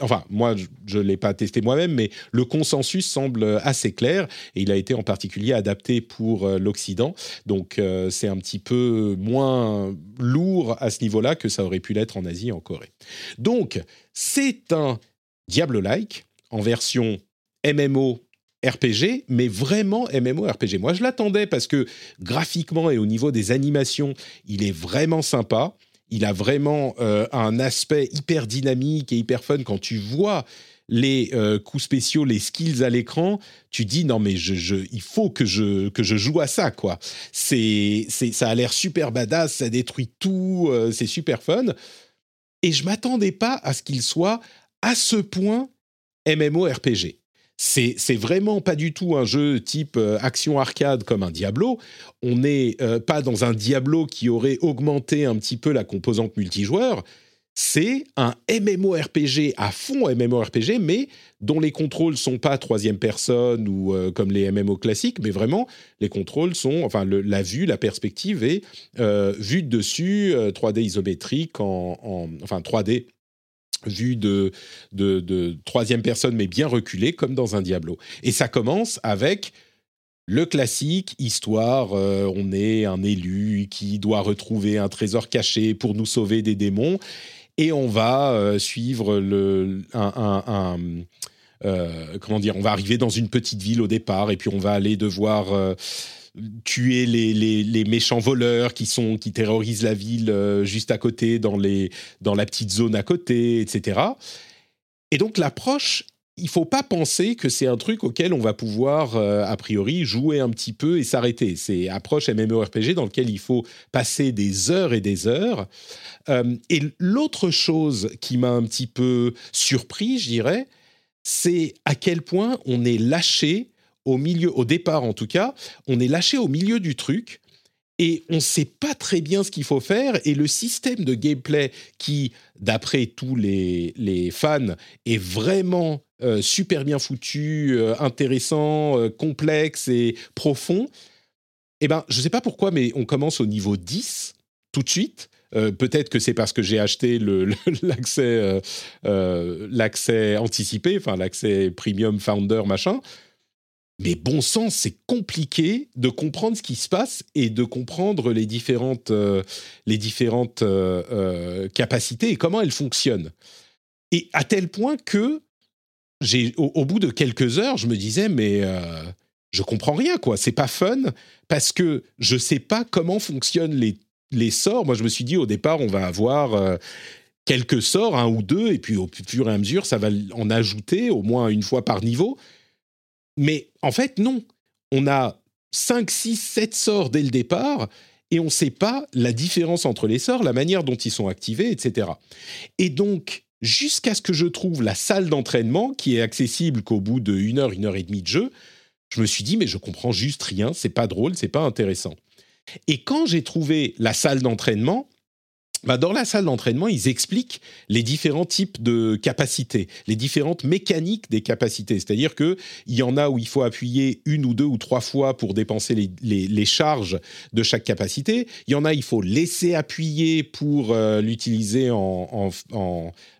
[SPEAKER 1] enfin, moi, je ne l'ai pas testé moi-même, mais le consensus semble assez clair et il a été en particulier adapté pour euh, l'Occident. Donc, c'est un petit peu moins lourd à ce niveau-là que ça aurait pu l'être en Asie et en Corée. Donc, c'est un Diablo-like en version MMO RPG, mais vraiment MMORPG. Moi, je l'attendais parce que graphiquement et au niveau des animations, il est vraiment sympa. Il a vraiment euh, un aspect hyper dynamique et hyper fun quand tu vois les euh, coups spéciaux, les skills à l'écran, tu dis non mais il faut que je que je joue à ça quoi. C'est ça a l'air super badass, ça détruit tout, euh, c'est super fun. Et je m'attendais pas à ce qu'il soit à ce point MMORPG. C'est, c'est vraiment pas du tout un jeu type euh, action arcade comme un Diablo. On n'est pas dans un Diablo qui aurait augmenté un petit peu la composante multijoueur c'est un MMORPG à fond MMORPG, mais dont les contrôles sont pas troisième personne ou euh, comme les MMO classiques, mais vraiment les contrôles sont, enfin la vue, la perspective est euh, vue de dessus, 3D euh, isométrique, en, enfin 3D vue de, de, troisième personne, mais bien reculée, comme dans un Diablo. Et ça commence avec le classique, histoire, on est un élu qui doit retrouver un trésor caché pour nous sauver des démons et on va euh, suivre le, un, euh, comment dire, on va arriver dans une petite ville au départ et puis on va aller devoir euh, tuer les, les, méchants voleurs qui sont qui terrorisent la ville juste à côté dans les dans la petite zone à côté, etc. Et donc l'approche il faut pas penser que c'est un truc auquel on va pouvoir, euh, a priori, jouer un petit peu et s'arrêter. C'est approche MMORPG dans lequel il faut passer des heures et des heures. Euh, et l'autre chose qui m'a un petit peu surpris, je dirais, c'est à quel point on est lâché au milieu, au départ en tout cas, on est lâché au milieu du truc et on ne sait pas très bien ce qu'il faut faire. Et le système de gameplay qui, d'après tous les, fans, est vraiment euh, super bien foutu, euh, intéressant, euh, complexe et profond, eh ben, je ne sais pas pourquoi, mais on commence au niveau 10 tout de suite. Peut-être que c'est parce que j'ai acheté l'accès l'accès anticipé, enfin l'accès premium founder machin. Mais bon sens, c'est compliqué de comprendre ce qui se passe et de comprendre les différentes, euh, les différentes euh, euh, capacités et comment elles fonctionnent. Et à tel point que, j'ai, au, bout de quelques heures, je me disais, mais je comprends rien, quoi. C'est pas fun parce que je sais pas comment fonctionnent les, les sorts. Moi, je me suis dit, au départ, on va avoir quelques sorts, un ou deux, et puis au fur et à mesure, ça va en ajouter au moins une fois par niveau. Mais en fait, non. On a 5, 6, 7 sorts dès le départ et on ne sait pas la différence entre les sorts, la manière dont ils sont activés, etc. Et donc, jusqu'à ce que je trouve la salle d'entraînement qui est accessible qu'au bout de une heure, une heure et demie de jeu, je me suis dit, mais je comprends juste rien, c'est pas drôle, c'est pas intéressant. Et quand j'ai trouvé la salle d'entraînement, bah, dans la salle d'entraînement, ils expliquent les différents types de capacités, les différentes mécaniques des capacités. C'est-à-dire qu'il y en a où il faut appuyer une ou deux ou trois fois pour dépenser les, charges de chaque capacité. Il y en a, il faut laisser appuyer pour euh, l'utiliser en,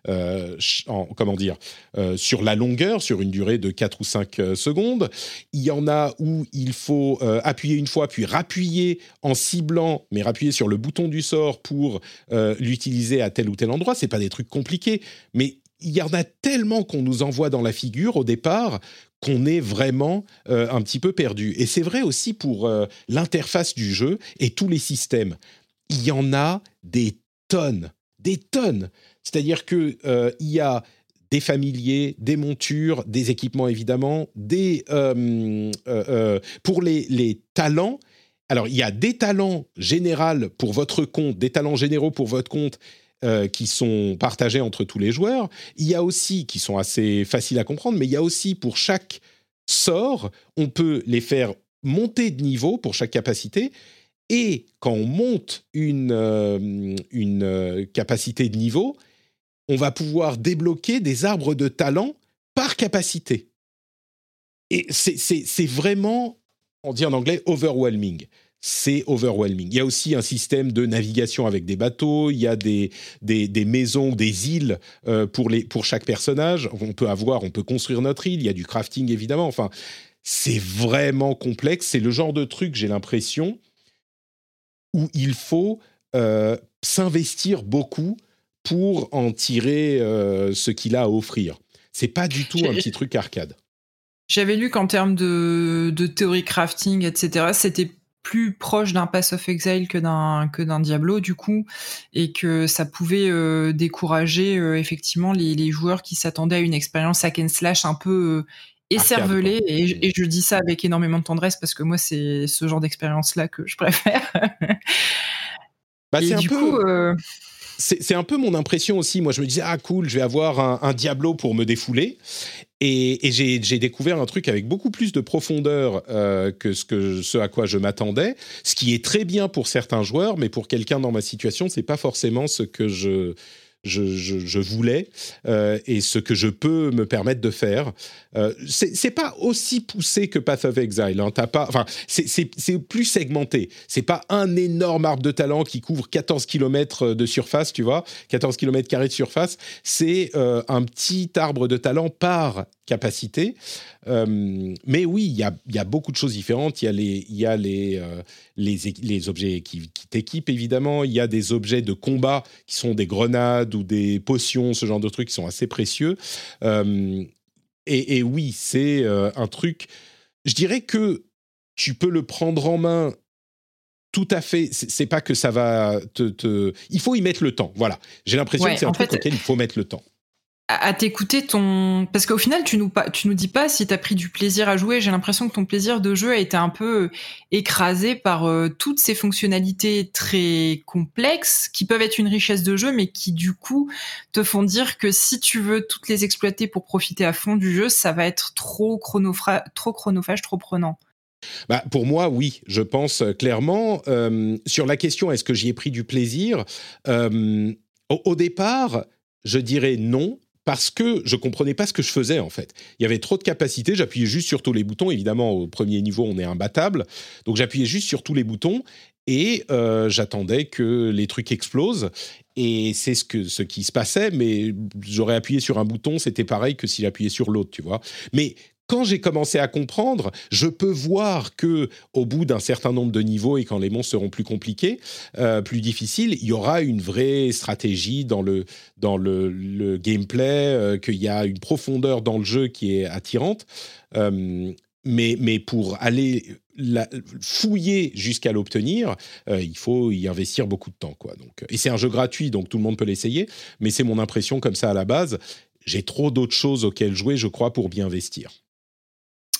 [SPEAKER 1] euh, en, comment dire, euh, sur la longueur, sur une durée de 4 ou 5 secondes. Il y en a où il faut appuyer une fois, puis rappuyer en ciblant, mais rappuyer sur le bouton du sort pour euh, l'utiliser à tel ou tel endroit. C'est pas des trucs compliqués, mais il y en a tellement qu'on nous envoie dans la figure au départ qu'on est vraiment euh, un petit peu perdu. Et c'est vrai aussi pour euh, l'interface du jeu et tous les systèmes. Il y en a des tonnes, des tonnes. C'est-à-dire que il y a des familiers, des montures, des équipements évidemment, des pour les, les talents alors, il y a des talents généraux pour votre compte, des talents généraux pour votre compte euh, qui sont partagés entre tous les joueurs. Il y a aussi, qui sont assez faciles à comprendre, mais il y a aussi pour chaque sort, on peut les faire monter de niveau pour chaque capacité. Et quand on monte une, euh, une euh, capacité de niveau, on va pouvoir débloquer des arbres de talent par capacité. Et c'est vraiment on dit en anglais overwhelming. C'est overwhelming. Il y a aussi un système de navigation avec des bateaux, il y a des, des, maisons, des îles euh, pour, les, pour chaque personnage. On peut avoir, on peut construire notre île, il y a du crafting évidemment. Enfin, c'est vraiment complexe. C'est le genre de truc, j'ai l'impression, où il faut euh, s'investir beaucoup pour en tirer euh, ce qu'il a à offrir. C'est pas du tout un petit truc arcade.
[SPEAKER 2] J'avais lu qu'en termes de, de théorie crafting, etc., c'était plus proche d'un Pass of Exile que d'un que d'un Diablo du coup et que ça pouvait euh, décourager euh, effectivement les, les, joueurs qui s'attendaient à une expérience hack and slash un peu euh, écervelée et, et, je dis ça avec énormément de tendresse parce que moi c'est ce genre d'expérience là que je préfère.
[SPEAKER 1] bah, c'est un du peu... coup c'est un peu mon impression aussi. Moi, je me disais, ah cool, je vais avoir un, un Diablo pour me défouler. Et, et j'ai découvert un truc avec beaucoup plus de profondeur euh, que, ce que ce à quoi je m'attendais, ce qui est très bien pour certains joueurs, mais pour quelqu'un dans ma situation, c'est pas forcément ce que je je, voulais euh, et ce que je peux me permettre de faire. Euh, c'est pas aussi poussé que Path of Exile. Hein. enfin, c'est plus segmenté. C'est pas un énorme arbre de talent qui couvre 14 km de surface, tu vois, 14 km de surface. C'est euh, un petit arbre de talent par capacité. Euh, mais oui, il y a, y a, beaucoup de choses différentes. Il y a les, y a les, euh, les, les, objets qui, qui t'équipent, évidemment. Il y a des objets de combat qui sont des grenades ou des potions, ce genre de trucs qui sont assez précieux. Euh, et, et, oui, c'est un truc. Je dirais que tu peux le prendre en main tout à fait. C'est pas que ça va te, te, Il faut y mettre le temps. Voilà. J'ai l'impression que c'est un truc auquel il faut mettre le temps
[SPEAKER 2] à t'écouter ton parce qu'au final tu nous tu nous dis pas si tu as pris du plaisir à jouer. J'ai l'impression que ton plaisir de jeu a été un peu euh, écrasé par euh, toutes ces fonctionnalités très complexes qui peuvent être une richesse de jeu mais qui du coup te font dire que si tu veux toutes les exploiter pour profiter à fond du jeu ça va être trop trop chronophage trop prenant.
[SPEAKER 1] Bah, pour moi, oui, je pense euh, clairement. sur la question, est-ce que j'y ai pris du plaisir? Au, départ, je dirais non, parce que je comprenais pas ce que je faisais en fait. Il y avait trop de capacité, j'appuyais juste sur tous les boutons. Évidemment, au premier niveau, on est imbattable, donc j'appuyais juste sur tous les boutons et euh, j'attendais que les trucs explosent. Et c'est ce, que, ce qui se passait, mais j'aurais appuyé sur un bouton, c'était pareil que si j'appuyais sur l'autre, tu vois. Mais quand j'ai commencé à comprendre, je peux voir que au bout d'un certain nombre de niveaux et quand les monstres seront plus compliqués, euh, plus difficiles, il y aura une vraie stratégie dans le dans le, gameplay, euh, qu'il y a une profondeur dans le jeu qui est attirante. Euh, mais, mais pour aller fouiller jusqu'à l'obtenir, il faut y investir beaucoup de temps. Quoi. Donc, et c'est un jeu gratuit, donc tout le monde peut l'essayer, mais c'est mon impression comme ça à la base. J'ai trop d'autres choses auxquelles jouer, je crois, pour bien investir.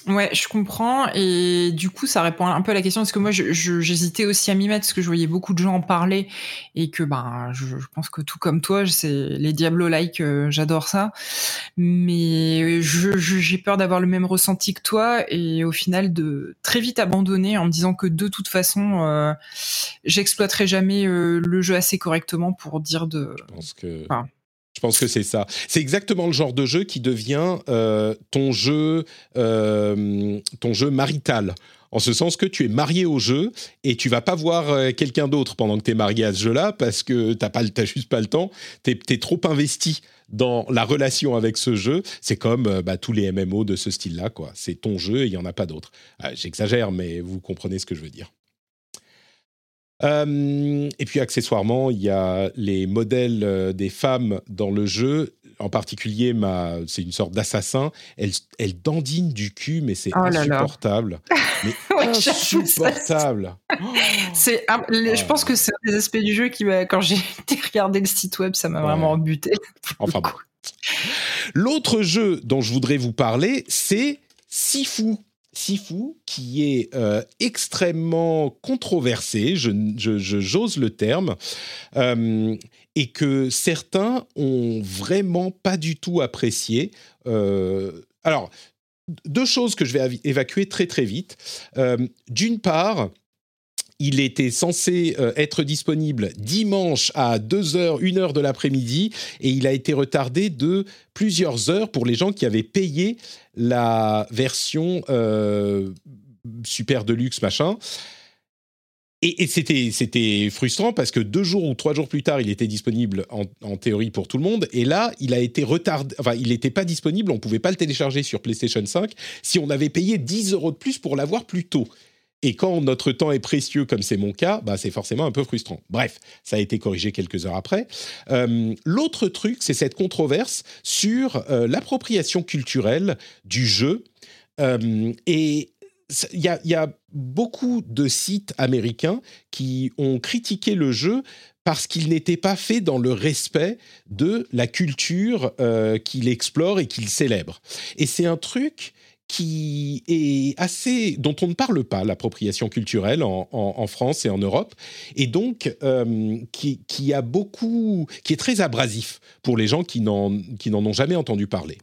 [SPEAKER 2] Ouais, je comprends. Et du coup, ça répond un peu à la question parce que moi, j'hésitais aussi à m'y mettre parce que je voyais beaucoup de gens en parler et que ben, je, pense que tout comme toi, c'est les Diablo-like, euh, j'adore ça. Mais j'ai peur d'avoir le même ressenti que toi et au final de très vite abandonner en me disant que de toute façon, euh, j'exploiterai jamais euh, le jeu assez correctement pour dire de.
[SPEAKER 1] Je pense que. Je pense que c'est ça. C'est exactement le genre de jeu qui devient euh, ton jeu, euh, ton jeu marital. En ce sens que tu es marié au jeu et tu vas pas voir euh, quelqu'un d'autre pendant que tu es marié à ce jeu-là parce que tu n'as juste pas le temps. Tu es, trop investi dans la relation avec ce jeu. C'est comme bah, tous les MMO de ce style-là. quoi. C'est ton jeu et il n'y en a pas d'autre. Ah, j'exagère, mais vous comprenez ce que je veux dire. Euh, et puis accessoirement, il y a les modèles euh, des femmes dans le jeu. En particulier, ma, c'est une sorte d'assassin. Elle, elle dandine du cul, mais c'est oh insupportable. Mais insupportable.
[SPEAKER 2] c'est, je pense que c'est un des aspects du jeu qui, quand j'ai regardé le site web, ça m'a vraiment buté.
[SPEAKER 1] Enfin bon. L'autre jeu dont je voudrais vous parler, c'est Sifu. Sifu, qui est euh, extrêmement controversé, je, j'ose le terme, euh, et que certains ont vraiment pas du tout apprécié. Euh, alors, deux choses que je vais évacuer très très vite. D'une part, il était censé euh, être disponible dimanche à 2h, 1h de l'après-midi, et il a été retardé de plusieurs heures pour les gens qui avaient payé la version euh, super deluxe, machin. Et, c'était, frustrant parce que deux jours ou trois jours plus tard, il était disponible en, en théorie pour tout le monde. Et là, il a été retardé. Enfin, il n'était pas disponible. On ne pouvait pas le télécharger sur PlayStation 5 si on avait payé 10 euros de plus pour l'avoir plus tôt. Et quand notre temps est précieux, comme c'est mon cas, bah, c'est forcément un peu frustrant. Bref, ça a été corrigé quelques heures après. Euh, l'autre truc, c'est cette controverse sur euh, l'appropriation culturelle du jeu et il y, a, beaucoup de sites américains qui ont critiqué le jeu parce qu'il n'était pas fait dans le respect de la culture qu'il explore et qu'il célèbre. Et c'est un truc qui est assez dont on ne parle pas l'appropriation culturelle en, France et en Europe et donc euh, qui, a beaucoup qui est très abrasif pour les gens qui n'en qui n'en ont jamais entendu parler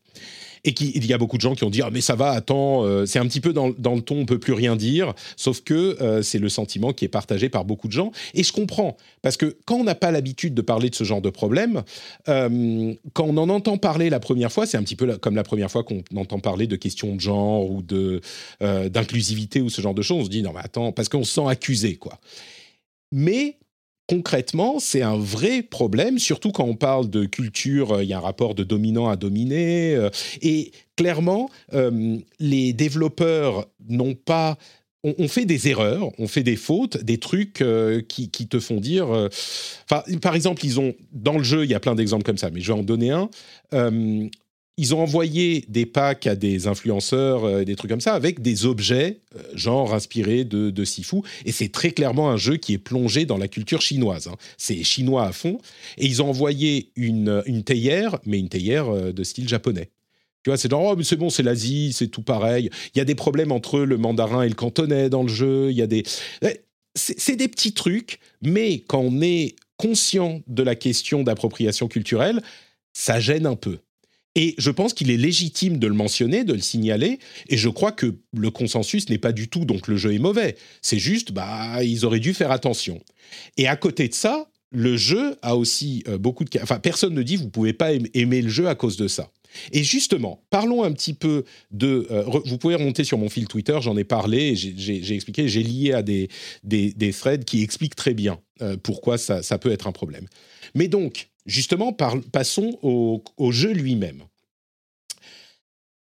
[SPEAKER 1] et il y a beaucoup de gens qui ont dit ah mais ça va attends euh, c'est un petit peu dans, dans, le ton on peut plus rien dire. Sauf que euh, c'est le sentiment qui est partagé par beaucoup de gens. Et je comprends. Parce que quand on n'a pas l'habitude de parler de ce genre de problème euh, quand on en entend parler la première fois c'est un petit peu comme la première fois qu'on entend parler de questions de genre ou de d'inclusivité ou ce genre de choses on se dit non mais attends parce qu'on se sent accusé quoi. Mais concrètement, c'est un vrai problème, surtout quand on parle de culture, euh, il y a un rapport de dominant à dominé. Euh, et clairement, euh, les développeurs n'ont pas... On, fait des erreurs, on fait des fautes, des trucs qui, te font dire... par exemple, ils ont... Dans le jeu, il y a plein d'exemples comme ça, mais je vais en donner un ils ont envoyé des packs à des influenceurs, euh, des trucs comme ça, avec des objets, euh, genre inspirés de, de Sifu. Et c'est très clairement un jeu qui est plongé dans la culture chinoise. Hein. C'est chinois à fond. Et ils ont envoyé une, une théière, mais une théière euh, de style japonais. Tu vois, c'est genre, oh, c'est bon, c'est l'Asie, c'est tout pareil. Il y a des problèmes entre le mandarin et le cantonais dans le jeu. Il y a des. Eh, c'est des petits trucs, mais quand on est conscient de la question d'appropriation culturelle, ça gêne un peu. Et je pense qu'il est légitime de le mentionner, de le signaler. Et je crois que le consensus n'est pas du tout donc le jeu est mauvais. C'est juste, bah, ils auraient dû faire attention. Et à côté de ça, le jeu a aussi euh, beaucoup de. Enfin, personne ne dit vous pouvez pas aimer le jeu à cause de ça. Et justement, parlons un petit peu de. Euh, vous pouvez remonter sur mon fil Twitter, j'en ai parlé, j'ai expliqué, j'ai lié à des, des, threads qui expliquent très bien euh, pourquoi ça, ça, peut être un problème. Mais donc, justement, passons au, jeu lui-même.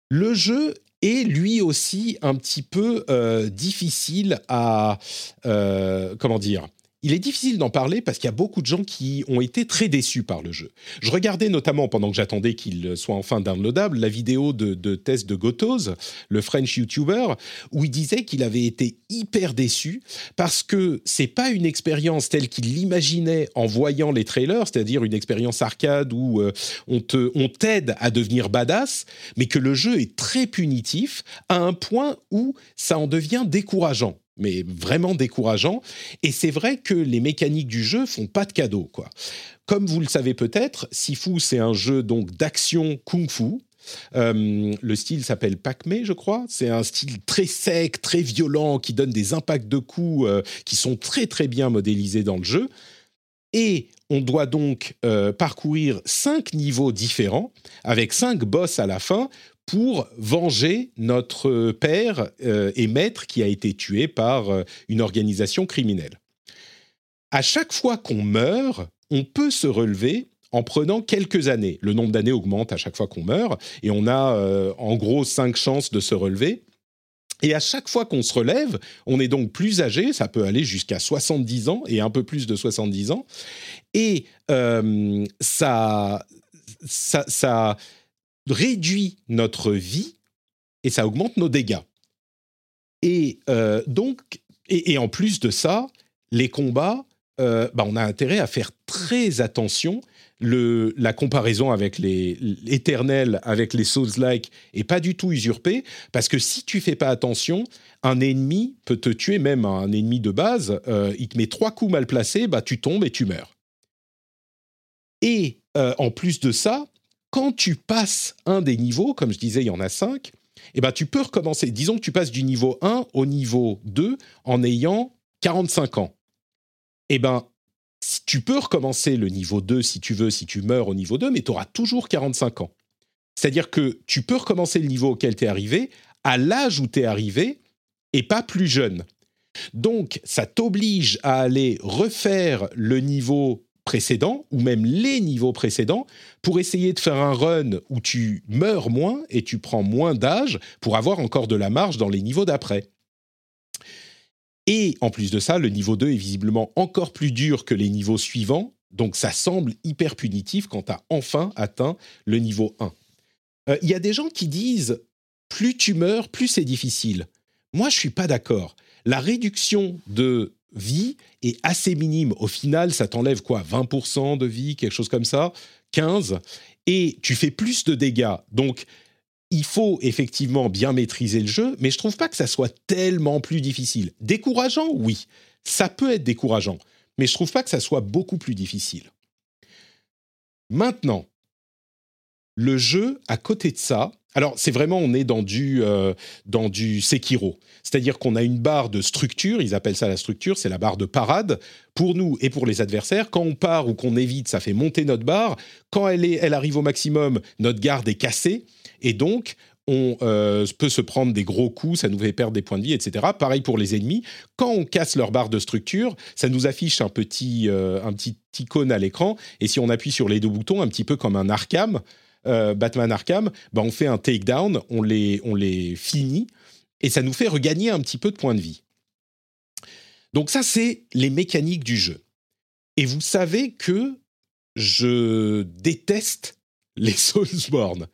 [SPEAKER 1] Le jeu est lui aussi un petit peu euh, difficile à euh, comment dire il est difficile d'en parler parce qu'il y a beaucoup de gens qui ont été très déçus par le jeu. Je regardais notamment, pendant que j'attendais qu'il soit enfin downloadable, la vidéo de, de test de Gotoz, le French YouTuber, où il disait qu'il avait été hyper déçu parce que c'est pas une expérience telle qu'il l'imaginait en voyant les trailers, c'est-à-dire une expérience arcade où euh, on on t'aide à devenir badass, mais que le jeu est très punitif à un point où ça en devient décourageant mais vraiment décourageant. Et c'est vrai que les mécaniques du jeu font pas de cadeau, quoi. Comme vous le savez peut-être, Sifu c'est un jeu donc d'action kung-fu. Euh, le style s'appelle Pac-Me, je crois. C'est un style très sec, très violent, qui donne des impacts de coups euh, qui sont très très bien modélisés dans le jeu. Et on doit donc euh, parcourir cinq niveaux différents, avec cinq boss à la fin, pour venger notre père euh, et maître qui a été tué par euh, une organisation criminelle. À chaque fois qu'on meurt, on peut se relever en prenant quelques années. Le nombre d'années augmente à chaque fois qu'on meurt et on a euh, en gros cinq chances de se relever. Et à chaque fois qu'on se relève, on est donc plus âgé, ça peut aller jusqu'à 70 ans et un peu plus de 70 ans. Et ça, ça, ça réduit notre vie et ça augmente nos dégâts. Et euh, donc, et, en plus de ça, les combats, euh, bah, on a intérêt à faire très attention. Le, la comparaison avec les l'éternel, avec les Souls-like, est pas du tout usurpée, parce que si tu fais pas attention, un ennemi peut te tuer, même un ennemi de base, euh, il te met trois coups mal placés, bah, tu tombes et tu meurs. Et en plus de ça, quand tu passes un des niveaux, comme je disais, il y en a cinq, eh ben, tu peux recommencer. Disons que tu passes du niveau 1 au niveau 2 en ayant 45 ans. Eh ben, tu peux recommencer le niveau 2 si tu veux, si tu meurs au niveau 2, mais tu auras toujours 45 ans. C'est-à-dire que tu peux recommencer le niveau auquel tu es arrivé à l'âge où tu es arrivé et pas plus jeune. Donc, ça t'oblige à aller refaire le niveau précédents ou même les niveaux précédents pour essayer de faire un run où tu meurs moins et tu prends moins d'âge pour avoir encore de la marge dans les niveaux d'après. Et en plus de ça, le niveau 2 est visiblement encore plus dur que les niveaux suivants, donc ça semble hyper punitif quand tu as enfin atteint le niveau 1. Euh, il y a des gens qui disent plus tu meurs, plus c'est difficile. Moi, je suis pas d'accord. La réduction de vie est assez minime. Au final, ça t'enlève quoi 20% de vie, quelque chose comme ça 15 Et tu fais plus de dégâts. Donc, il faut effectivement bien maîtriser le jeu, mais je trouve pas que ça soit tellement plus difficile. Décourageant, oui. Ça peut être décourageant, mais je trouve pas que ça soit beaucoup plus difficile. Maintenant, le jeu, à côté de ça, alors c'est vraiment, on est dans du, euh, dans du Sekiro. C'est-à-dire qu'on a une barre de structure, ils appellent ça la structure, c'est la barre de parade, pour nous et pour les adversaires. Quand on part ou qu'on évite, ça fait monter notre barre. Quand elle, est, elle arrive au maximum, notre garde est cassée. Et donc, on euh, peut se prendre des gros coups, ça nous fait perdre des points de vie, etc. Pareil pour les ennemis. Quand on casse leur barre de structure, ça nous affiche un petit, euh, un petit icône à l'écran. Et si on appuie sur les deux boutons, un petit peu comme un Arkham, euh, Batman Arkham, bah on fait un takedown, on les, on les finit, et ça nous fait regagner un petit peu de points de vie. Donc ça, c'est les mécaniques du jeu. Et vous savez que je déteste les Soulsborne.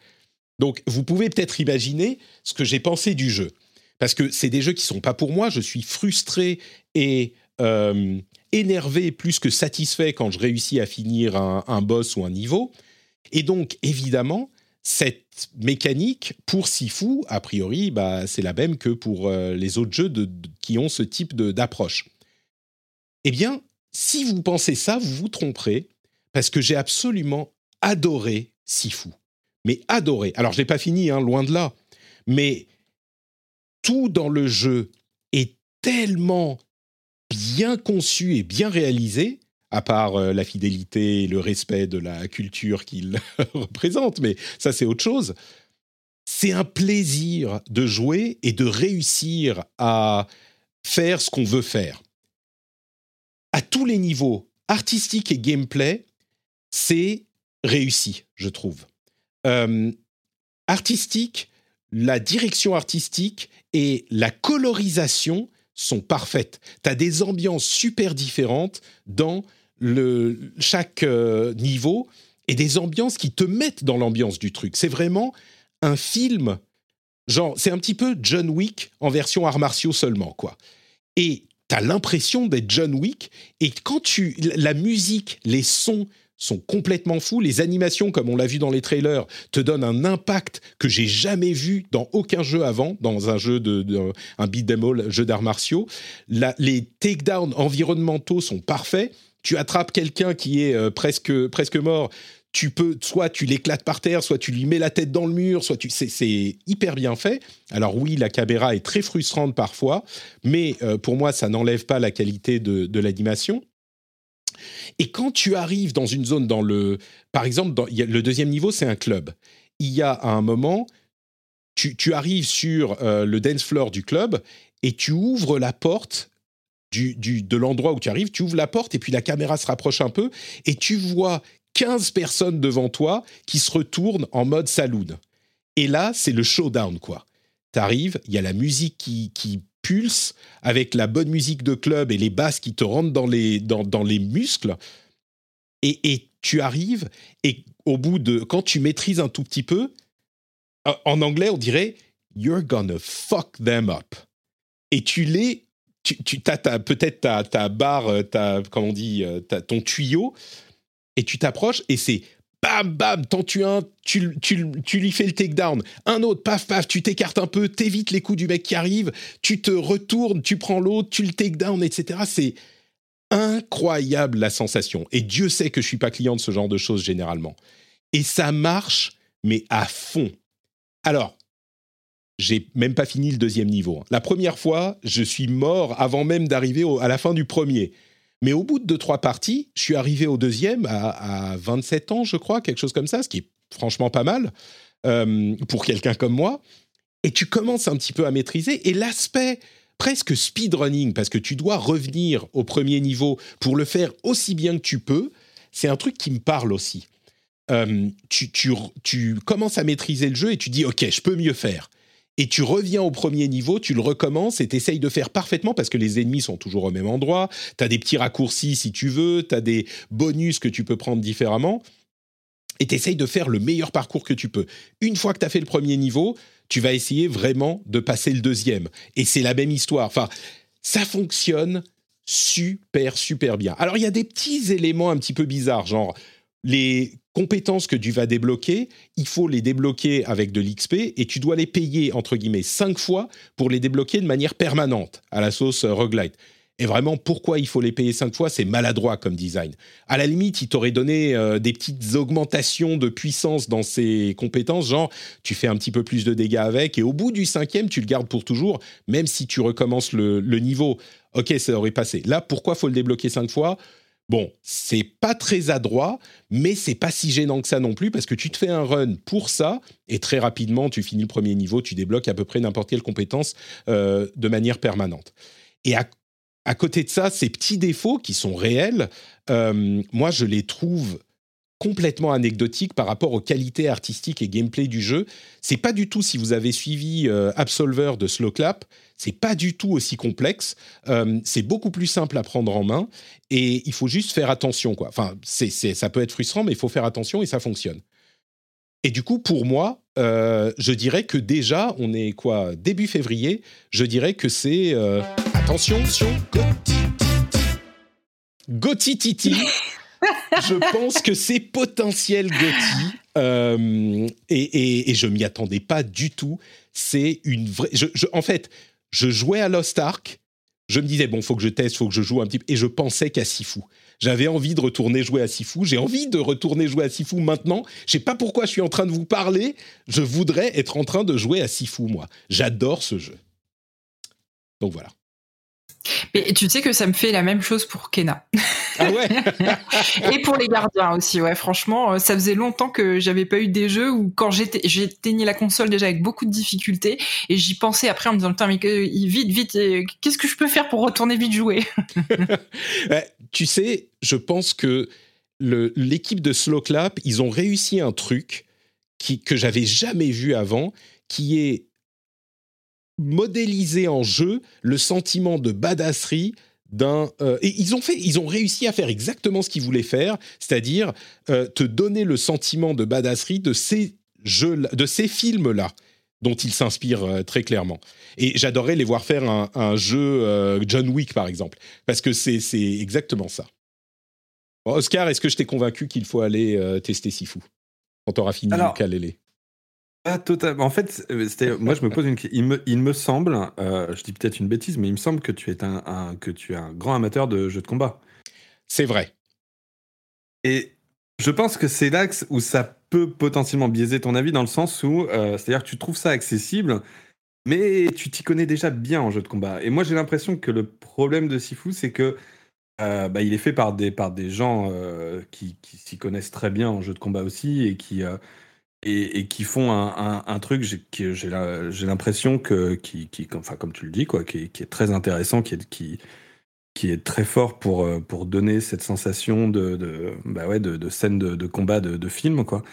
[SPEAKER 1] Donc, vous pouvez peut-être imaginer ce que j'ai pensé du jeu. Parce que c'est des jeux qui sont pas pour moi. Je suis frustré et euh, énervé plus que satisfait quand je réussis à finir un, boss ou un niveau. Et donc, évidemment, cette mécanique pour Sifu, a priori, bah, c'est la même que pour euh, les autres jeux qui ont ce type d'approche. Eh bien, si vous pensez ça, vous vous tromperez, parce que j'ai absolument adoré Sifu mais adoré. Alors, je l'ai pas fini, hein, loin de là, mais tout dans le jeu est tellement bien conçu et bien réalisé, à part euh, la fidélité et le respect de la culture qu'il représente, mais ça c'est autre chose. C'est un plaisir de jouer et de réussir à faire ce qu'on veut faire. À tous les niveaux, artistique et gameplay, c'est réussi, je trouve. Euh, artistique, la direction artistique et la colorisation sont parfaites. Tu as des ambiances super différentes dans le, chaque euh, niveau et des ambiances qui te mettent dans l'ambiance du truc. C'est vraiment un film, genre, c'est un petit peu John Wick en version arts martiaux seulement, quoi. Et tu as l'impression d'être John Wick, et quand tu. La musique, les sons, sont complètement fous. Les animations, comme on l'a vu dans les trailers, te donnent un impact que j'ai jamais vu dans aucun jeu avant, dans un jeu de, un beat jeu d'arts martiaux. les takedowns environnementaux sont parfaits. Tu attrapes quelqu'un qui est euh, presque presque mort. Tu peux, soit tu l'éclates par terre, soit tu lui mets la tête dans le mur, soit tu, c'est hyper bien fait. Alors oui, la caméra est très frustrante parfois, mais euh, pour moi, ça n'enlève pas la qualité de, de l'animation. Et quand tu arrives dans une zone, dans le, par exemple, le deuxième niveau, c'est un club. Il y a un moment, tu, arrives sur euh, le dance floor du club et tu ouvres la porte du, de l'endroit où tu arrives, tu ouvres la porte et puis la caméra se rapproche un peu et tu vois 15 personnes devant toi qui se retournent en mode saloon. Et là, c'est le showdown, quoi. Tu arrives, il y a la musique qui, qui pulse avec la bonne musique de club et les basses qui te rentrent dans les, dans les muscles. Et, et, tu arrives, et au bout de. Quand tu maîtrises un tout petit peu, en anglais, on dirait You're gonna fuck them up. Et tu les. Tu, tu as, peut-être ta, ta barre, ta, comment on dit, euh, ton tuyau, et tu t'approches, et c'est bam, bam, t'en tues un, tu, tu, tu, lui fais le takedown. Un autre, paf, paf, tu t'écartes un peu, t'évites les coups du mec qui arrive, tu te retournes, tu prends l'autre, tu le takedown, etc. C'est incroyable la sensation. Et Dieu sait que je suis pas client de ce genre de choses généralement. Et ça marche, mais à fond. Alors, j'ai même pas fini le deuxième niveau. La première fois, je suis mort avant même d'arriver à la fin du premier. Mais au bout de deux, trois parties, je suis arrivé au deuxième à, 27 ans, je crois, quelque chose comme ça, ce qui est franchement pas mal euh, pour quelqu'un comme moi. Et tu commences un petit peu à maîtriser. Et l'aspect presque speedrunning, parce que tu dois revenir au premier niveau pour le faire aussi bien que tu peux, c'est un truc qui me parle aussi. Euh, tu, commences à maîtriser le jeu et tu dis, OK, je peux mieux faire et tu reviens au premier niveau, tu le recommences et tu essayes de faire parfaitement parce que les ennemis sont toujours au même endroit, tu as des petits raccourcis si tu veux, tu as des bonus que tu peux prendre différemment. et tu de faire le meilleur parcours que tu peux. Une fois que tu as fait le premier niveau, tu vas essayer vraiment de passer le deuxième. Et c'est la même histoire. Enfin, ça fonctionne super, super bien. Alors, il y a des petits éléments un petit peu bizarres, genre les compétences que tu vas débloquer, il faut les débloquer avec de l'XP et tu dois les payer, entre guillemets, cinq fois pour les débloquer de manière permanente à la sauce euh, roguelite. Et vraiment, pourquoi il faut les payer cinq fois? C'est maladroit comme design. À la limite, il t'aurait donné euh, des petites augmentations de puissance dans ses compétences, genre tu fais un petit peu plus de dégâts avec, et au bout du cinquième, tu le gardes pour toujours, même si tu recommences le, le niveau. Ok, ça aurait passé. Là, pourquoi faut le débloquer cinq fois? Bon, c'est pas très adroit, mais c'est pas si gênant que ça non plus parce que tu te fais un run pour ça et très rapidement tu finis le premier niveau, tu débloques à peu près n'importe quelle compétence euh, de manière permanente. Et à, côté de ça, ces petits défauts qui sont réels, euh, moi je les trouve complètement anecdotiques par rapport aux qualités artistiques et gameplay du jeu. C'est pas du tout si vous avez suivi euh, Absolver de Slowclap, c'est pas du tout aussi complexe. Euh, c'est beaucoup plus simple à prendre en main et il faut juste faire attention. Quoi. Enfin, c'est, ça peut être frustrant, mais il faut faire attention et ça fonctionne. Et du coup, pour moi, euh, je dirais que déjà, on est quoi Début février, je dirais que c'est. Euh, attention, attention, Gotti Titi. je pense que c'est potentiel Gotti. et, et, je m'y attendais pas du tout. C'est une vraie. en fait, je jouais à Lost Ark, je me disais, bon, faut que je teste, faut que je joue un petit peu, et je pensais qu'à Sifu. J'avais envie de retourner jouer à Sifu, j'ai envie de retourner jouer à Sifu maintenant. Je sais pas pourquoi je suis en train de vous parler, je voudrais être en train de jouer à Sifu, moi. J'adore ce jeu. Donc voilà.
[SPEAKER 2] Mais tu sais que ça me fait la même chose pour Kena.
[SPEAKER 1] Ah ouais
[SPEAKER 2] Et pour les gardiens aussi, ouais. Franchement, euh, ça faisait longtemps que j'avais pas eu des jeux où quand j'éteignais la console déjà avec beaucoup de difficultés et j'y pensais après en me disant, putain, mais vite, vite, euh, qu'est-ce que je peux faire pour retourner vite jouer?
[SPEAKER 1] Tu sais, je pense que l'équipe de Slow Clap, ils ont réussi un truc qui, que j'avais jamais vu avant, qui est modéliser en jeu le sentiment de badasserie d'un euh, et ils ont fait ils ont réussi à faire exactement ce qu'ils voulaient faire c'est-à-dire euh, te donner le sentiment de badasserie de ces jeux de ces films là dont ils s'inspirent euh, très clairement. Et j'adorerais les voir faire un, jeu John Wick par exemple parce que c'est exactement ça. Oscar est-ce que je t'ai convaincu qu'il faut aller tester Sifu? Quand t'auras fini le Kalele
[SPEAKER 3] pas totalement. En fait, euh, moi, je me pose une question. Il me, il me semble, euh, je dis peut-être une bêtise, mais il me semble que tu es un, que tu es un grand amateur de jeux de combat.
[SPEAKER 1] C'est vrai.
[SPEAKER 3] Et je pense que c'est là où ça peut potentiellement biaiser ton avis dans le sens où, euh, c'est-à-dire que tu trouves ça accessible, mais tu t'y connais déjà bien en jeu de combat. Et moi, j'ai l'impression que le problème de Sifu, c'est que bah, il est fait par des, par des gens qui, qui s'y connaissent très bien en jeu de combat aussi et qui et, qui font un, truc que j'ai l'impression que qui, enfin comme tu le dis quoi qui est, très intéressant qui est qui qui est très fort pour euh, pour donner cette sensation de de bah ouais de, scène de, combat de, film quoi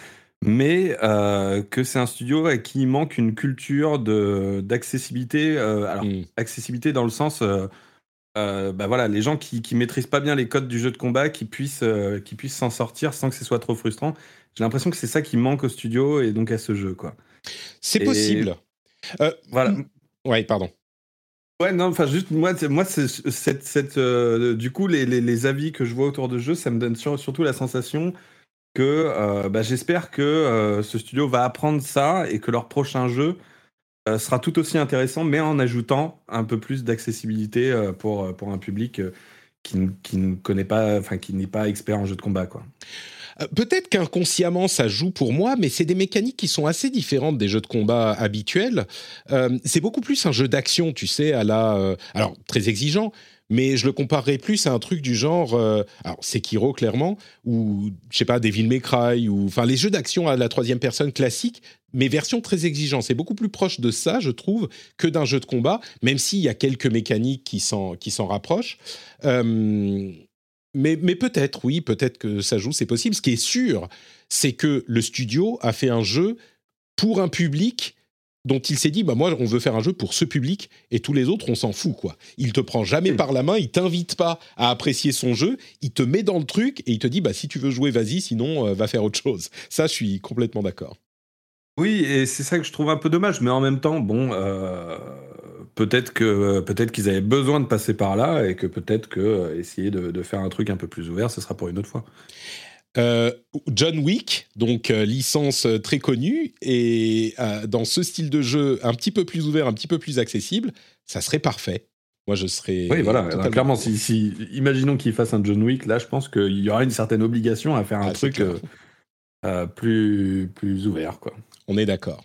[SPEAKER 3] mais euh, que c'est un studio à qui manque une culture de d'accessibilité euh, alors mm. accessibilité dans le sens bah voilà les gens qui qui maîtrisent pas bien les codes du jeu de combat qui puissent qui puissent s'en sortir sans que ce soit trop frustrant j'ai l'impression que c'est ça qui manque au studio et donc à ce jeu, quoi.
[SPEAKER 1] C'est possible.
[SPEAKER 3] Euh, voilà.
[SPEAKER 1] Ouais, pardon.
[SPEAKER 3] Ouais, non, enfin, juste, moi, moi cette, cette, euh, du coup, les, les, avis que je vois autour de jeu, ça me donne surtout la sensation que euh, bah, j'espère que ce studio va apprendre ça et que leur prochain jeu sera tout aussi intéressant, mais en ajoutant un peu plus d'accessibilité pour, pour un public qui, qui ne connaît pas, enfin, qui n'est pas expert en jeu de combat, quoi.
[SPEAKER 1] Euh, peut-être qu'inconsciemment ça joue pour moi, mais c'est des mécaniques qui sont assez différentes des jeux de combat habituels. Euh, c'est beaucoup plus un jeu d'action, tu sais, à la, euh, alors très exigeant, mais je le comparerais plus à un truc du genre, alors Sekiro clairement, ou je sais pas, Devil May Cry, ou enfin les jeux d'action à la troisième personne classique, mais version très exigeante. C'est beaucoup plus proche de ça, je trouve, que d'un jeu de combat, même s'il y a quelques mécaniques qui s'en qui s'en rapprochent mais, peut-être, oui, peut-être que ça joue, c'est possible. Ce qui est sûr, c'est que le studio a fait un jeu pour un public dont il s'est dit bah moi on veut faire un jeu pour ce public et tous les autres on s'en fout quoi. Il te prend jamais par la main, il t'invite pas à apprécier son jeu, il te met dans le truc et il te dit bah si tu veux jouer vas-y sinon euh, va faire autre chose. Ça je suis complètement d'accord.
[SPEAKER 3] Oui et c'est ça que je trouve un peu dommage mais en même temps bon euh, peut-être que peut-être qu'ils avaient besoin de passer par là et que peut-être que euh, essayer de, de, faire un truc un peu plus ouvert ce sera pour une autre fois.
[SPEAKER 1] Euh, John Wick, donc licence très connue, et dans ce style de jeu un petit peu plus ouvert, un petit peu plus accessible, ça serait parfait. Moi, je serais.
[SPEAKER 3] Oui, voilà. clairement, si, si, imaginons qu'il fasse un John Wick, là, je pense qu'il y aura une certaine obligation à faire un ah, truc plus, plus ouvert, quoi.
[SPEAKER 1] On est d'accord.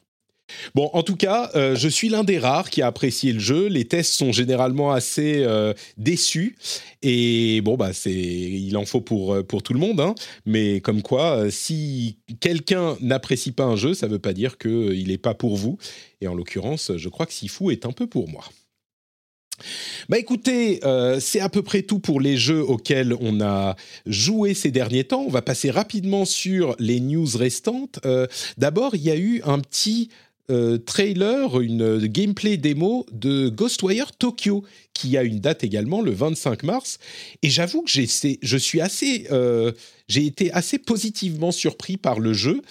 [SPEAKER 1] Bon, en tout cas, euh, je suis l'un des rares qui a apprécié le jeu. Les tests sont généralement assez euh, déçus. Et bon, bah, c'est, il en faut pour, euh, pour tout le monde. Hein. Mais comme quoi, si quelqu'un n'apprécie pas un jeu, ça ne veut pas dire qu'il n'est pas pour vous. Et en l'occurrence, je crois que Sifu est un peu pour moi. Bah écoutez, c'est à peu près tout pour les jeux auxquels on a joué ces derniers temps. On va passer rapidement sur les news restantes. D'abord, il y a eu un petit euh, trailer, une euh, gameplay démo de Ghostwire Tokyo, qui a une date également, le 25 mars. Et j'avoue que je suis assez, euh, j'ai été assez positivement surpris par le jeu.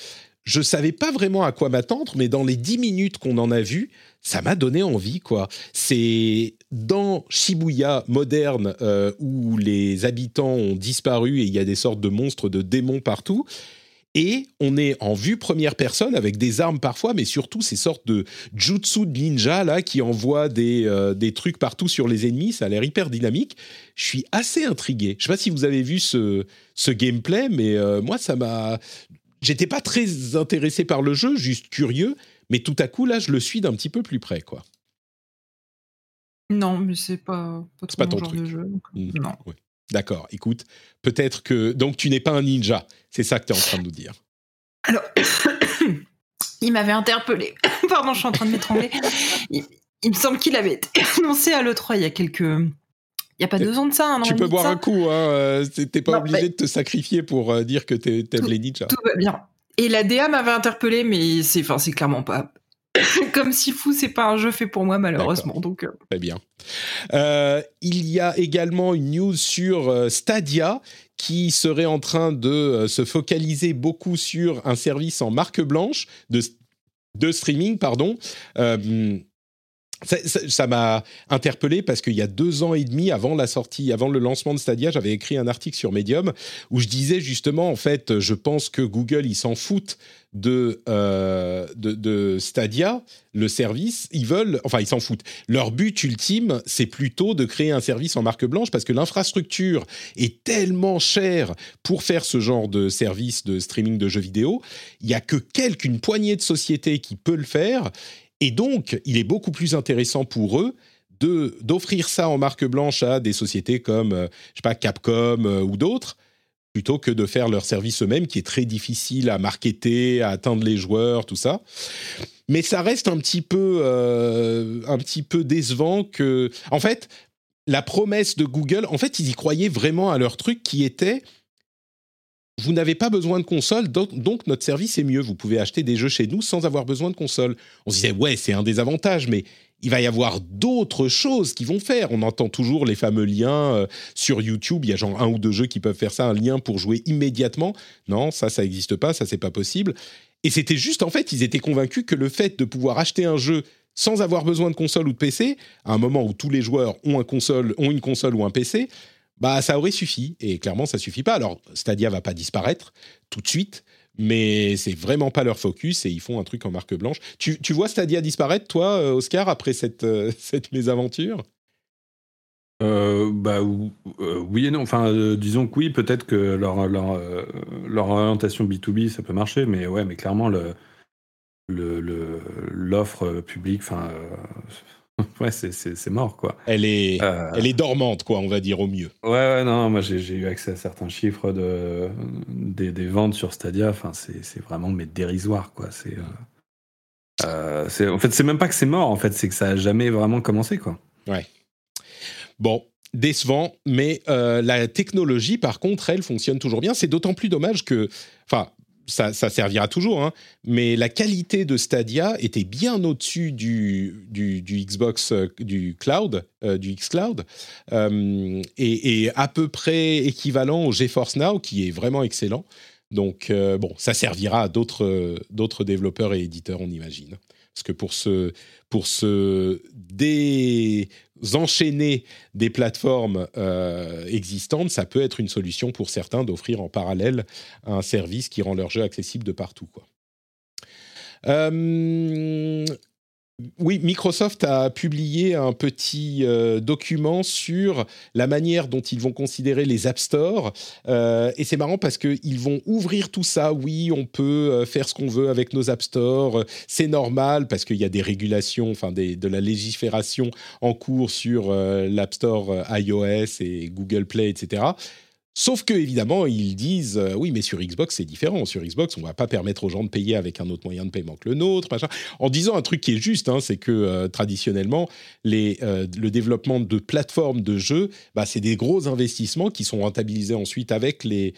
[SPEAKER 1] Je savais pas vraiment à quoi m'attendre, mais dans les 10 minutes qu'on en a vu, ça m'a donné envie, quoi. C'est dans Shibuya moderne où les habitants ont disparu et il y a des sortes de monstres, de démons partout et on est en vue première personne avec des armes parfois, mais surtout ces sortes de jutsu de ninja là qui envoient des, euh, des trucs partout sur les ennemis. Ça a l'air hyper dynamique. Je suis assez intrigué. Je sais pas si vous avez vu ce, ce gameplay, mais euh, moi ça m'a. J'étais pas très intéressé par le jeu, juste curieux, mais tout à coup là je le suis d'un petit peu plus près quoi.
[SPEAKER 2] Non, mais c'est pas, pas, pas ton genre truc. de jeu. Mmh. non.
[SPEAKER 1] D'accord, écoute, peut-être que... Donc tu n'es pas un ninja, c'est ça que tu es en train de nous dire.
[SPEAKER 2] Alors, il m'avait interpellé. Pardon, je suis en train de m'étrangler. Il, me semble qu'il avait annoncé à l'E3 il y a quelques... Il n'y a pas deux ans de ça, un
[SPEAKER 1] Tu peux boire un coup, hein. Euh, T'es pas obligé bah de te sacrifier pour euh, dire que t'aimes les ninjas.
[SPEAKER 2] Tout va bien. Et la DA m'avait interpellé, mais c'est clairement pas Comme si fou, c'est pas un jeu fait pour moi malheureusement. Donc euh.
[SPEAKER 1] très bien. Euh, il y a également une news sur euh, Stadia qui serait en train de se focaliser beaucoup sur un service en marque blanche de, de streaming, pardon. Ça m'a interpellé parce qu'il y a deux ans et demi avant la sortie, avant le lancement de Stadia, j'avais écrit un article sur Medium où je disais justement, en fait, je pense que Google, ils s'en foutent de, euh, de, Stadia, le service. Ils veulent, enfin, ils s'en foutent. Leur but ultime, c'est plutôt de créer un service en marque blanche parce que l'infrastructure est tellement chère pour faire ce genre de service de streaming de jeux vidéo. Il n'y a que quelques, une poignée de sociétés qui peut le faire. Et donc, il est beaucoup plus intéressant pour eux de d'offrir ça en marque blanche à des sociétés comme, euh, je sais pas, Capcom euh, ou d'autres, plutôt que de faire leur service eux-mêmes, qui est très difficile à marketer, à atteindre les joueurs, tout ça. Mais ça reste un petit peu, euh, un petit peu décevant que, en fait, la promesse de Google, en fait, ils y croyaient vraiment à leur truc qui était vous n'avez pas besoin de console, donc, notre service est mieux. Vous pouvez acheter des jeux chez nous sans avoir besoin de console. On se disait, ouais, c'est un des avantages, mais il va y avoir d'autres choses qui vont faire. On entend toujours les fameux liens euh, sur YouTube. Il y a genre un ou deux jeux qui peuvent faire ça, un lien pour jouer immédiatement. Non, ça, ça n'existe pas, ça, c'est pas possible. Et c'était juste, en fait, ils étaient convaincus que le fait de pouvoir acheter un jeu sans avoir besoin de console ou de PC, à un moment où tous les joueurs ont, une console ou un PC, bah ça aurait suffi. Et clairement, ça suffit pas. Alors, Stadia va pas disparaître tout de suite, mais c'est vraiment pas leur focus et ils font un truc en marque blanche. Tu, tu vois Stadia disparaître, toi, euh, Oscar, après cette, euh, cette mésaventure?
[SPEAKER 3] Euh, bah oui et non. Enfin, disons que oui, peut-être que leur, leur, orientation B2B, ça peut marcher, mais ouais, mais clairement, le, l'offre le, publique, enfin, ouais, c'est mort, quoi.
[SPEAKER 1] Elle est, euh, elle est dormante, quoi, on va dire au mieux.
[SPEAKER 3] Ouais, ouais, non, moi j'ai eu accès à certains chiffres de, des, des ventes sur Stadia. Enfin, c'est vraiment mais dérisoire, quoi. C'est, euh, euh en fait, c'est même pas que c'est mort, en fait, c'est que ça a jamais vraiment commencé, quoi.
[SPEAKER 1] Ouais. Bon, décevant, mais euh, la technologie, par contre, elle fonctionne toujours bien. C'est d'autant plus dommage que, enfin, ça, servira toujours, hein. mais la qualité de Stadia était bien au-dessus du, du, Xbox, euh, du cloud, euh, du xCloud, euh, et, à peu près équivalent au GeForce Now, qui est vraiment excellent. Donc, bon, ça servira à d'autres développeurs et éditeurs, on imagine. Parce que pour se, pour se désenchaîner des plateformes euh, existantes, ça peut être une solution pour certains d'offrir en parallèle un service qui rend leur jeu accessible de partout. Quoi. Euh, oui, Microsoft a publié un petit euh, document sur la manière dont ils vont considérer les App Store. Euh, et c'est marrant parce qu'ils vont ouvrir tout ça. Oui, on peut euh, faire ce qu'on veut avec nos App Store. C'est normal parce qu'il y a des régulations, enfin de la légifération en cours sur l'App Store iOS et Google Play, etc. Sauf que évidemment, ils disent euh, oui, mais sur Xbox c'est différent. Sur Xbox, on va pas permettre aux gens de payer avec un autre moyen de paiement que le nôtre, machin. En disant un truc qui est juste, hein, c'est que euh, traditionnellement, les, euh, le développement de plateformes de jeux, bah, c'est des gros investissements qui sont rentabilisés ensuite avec les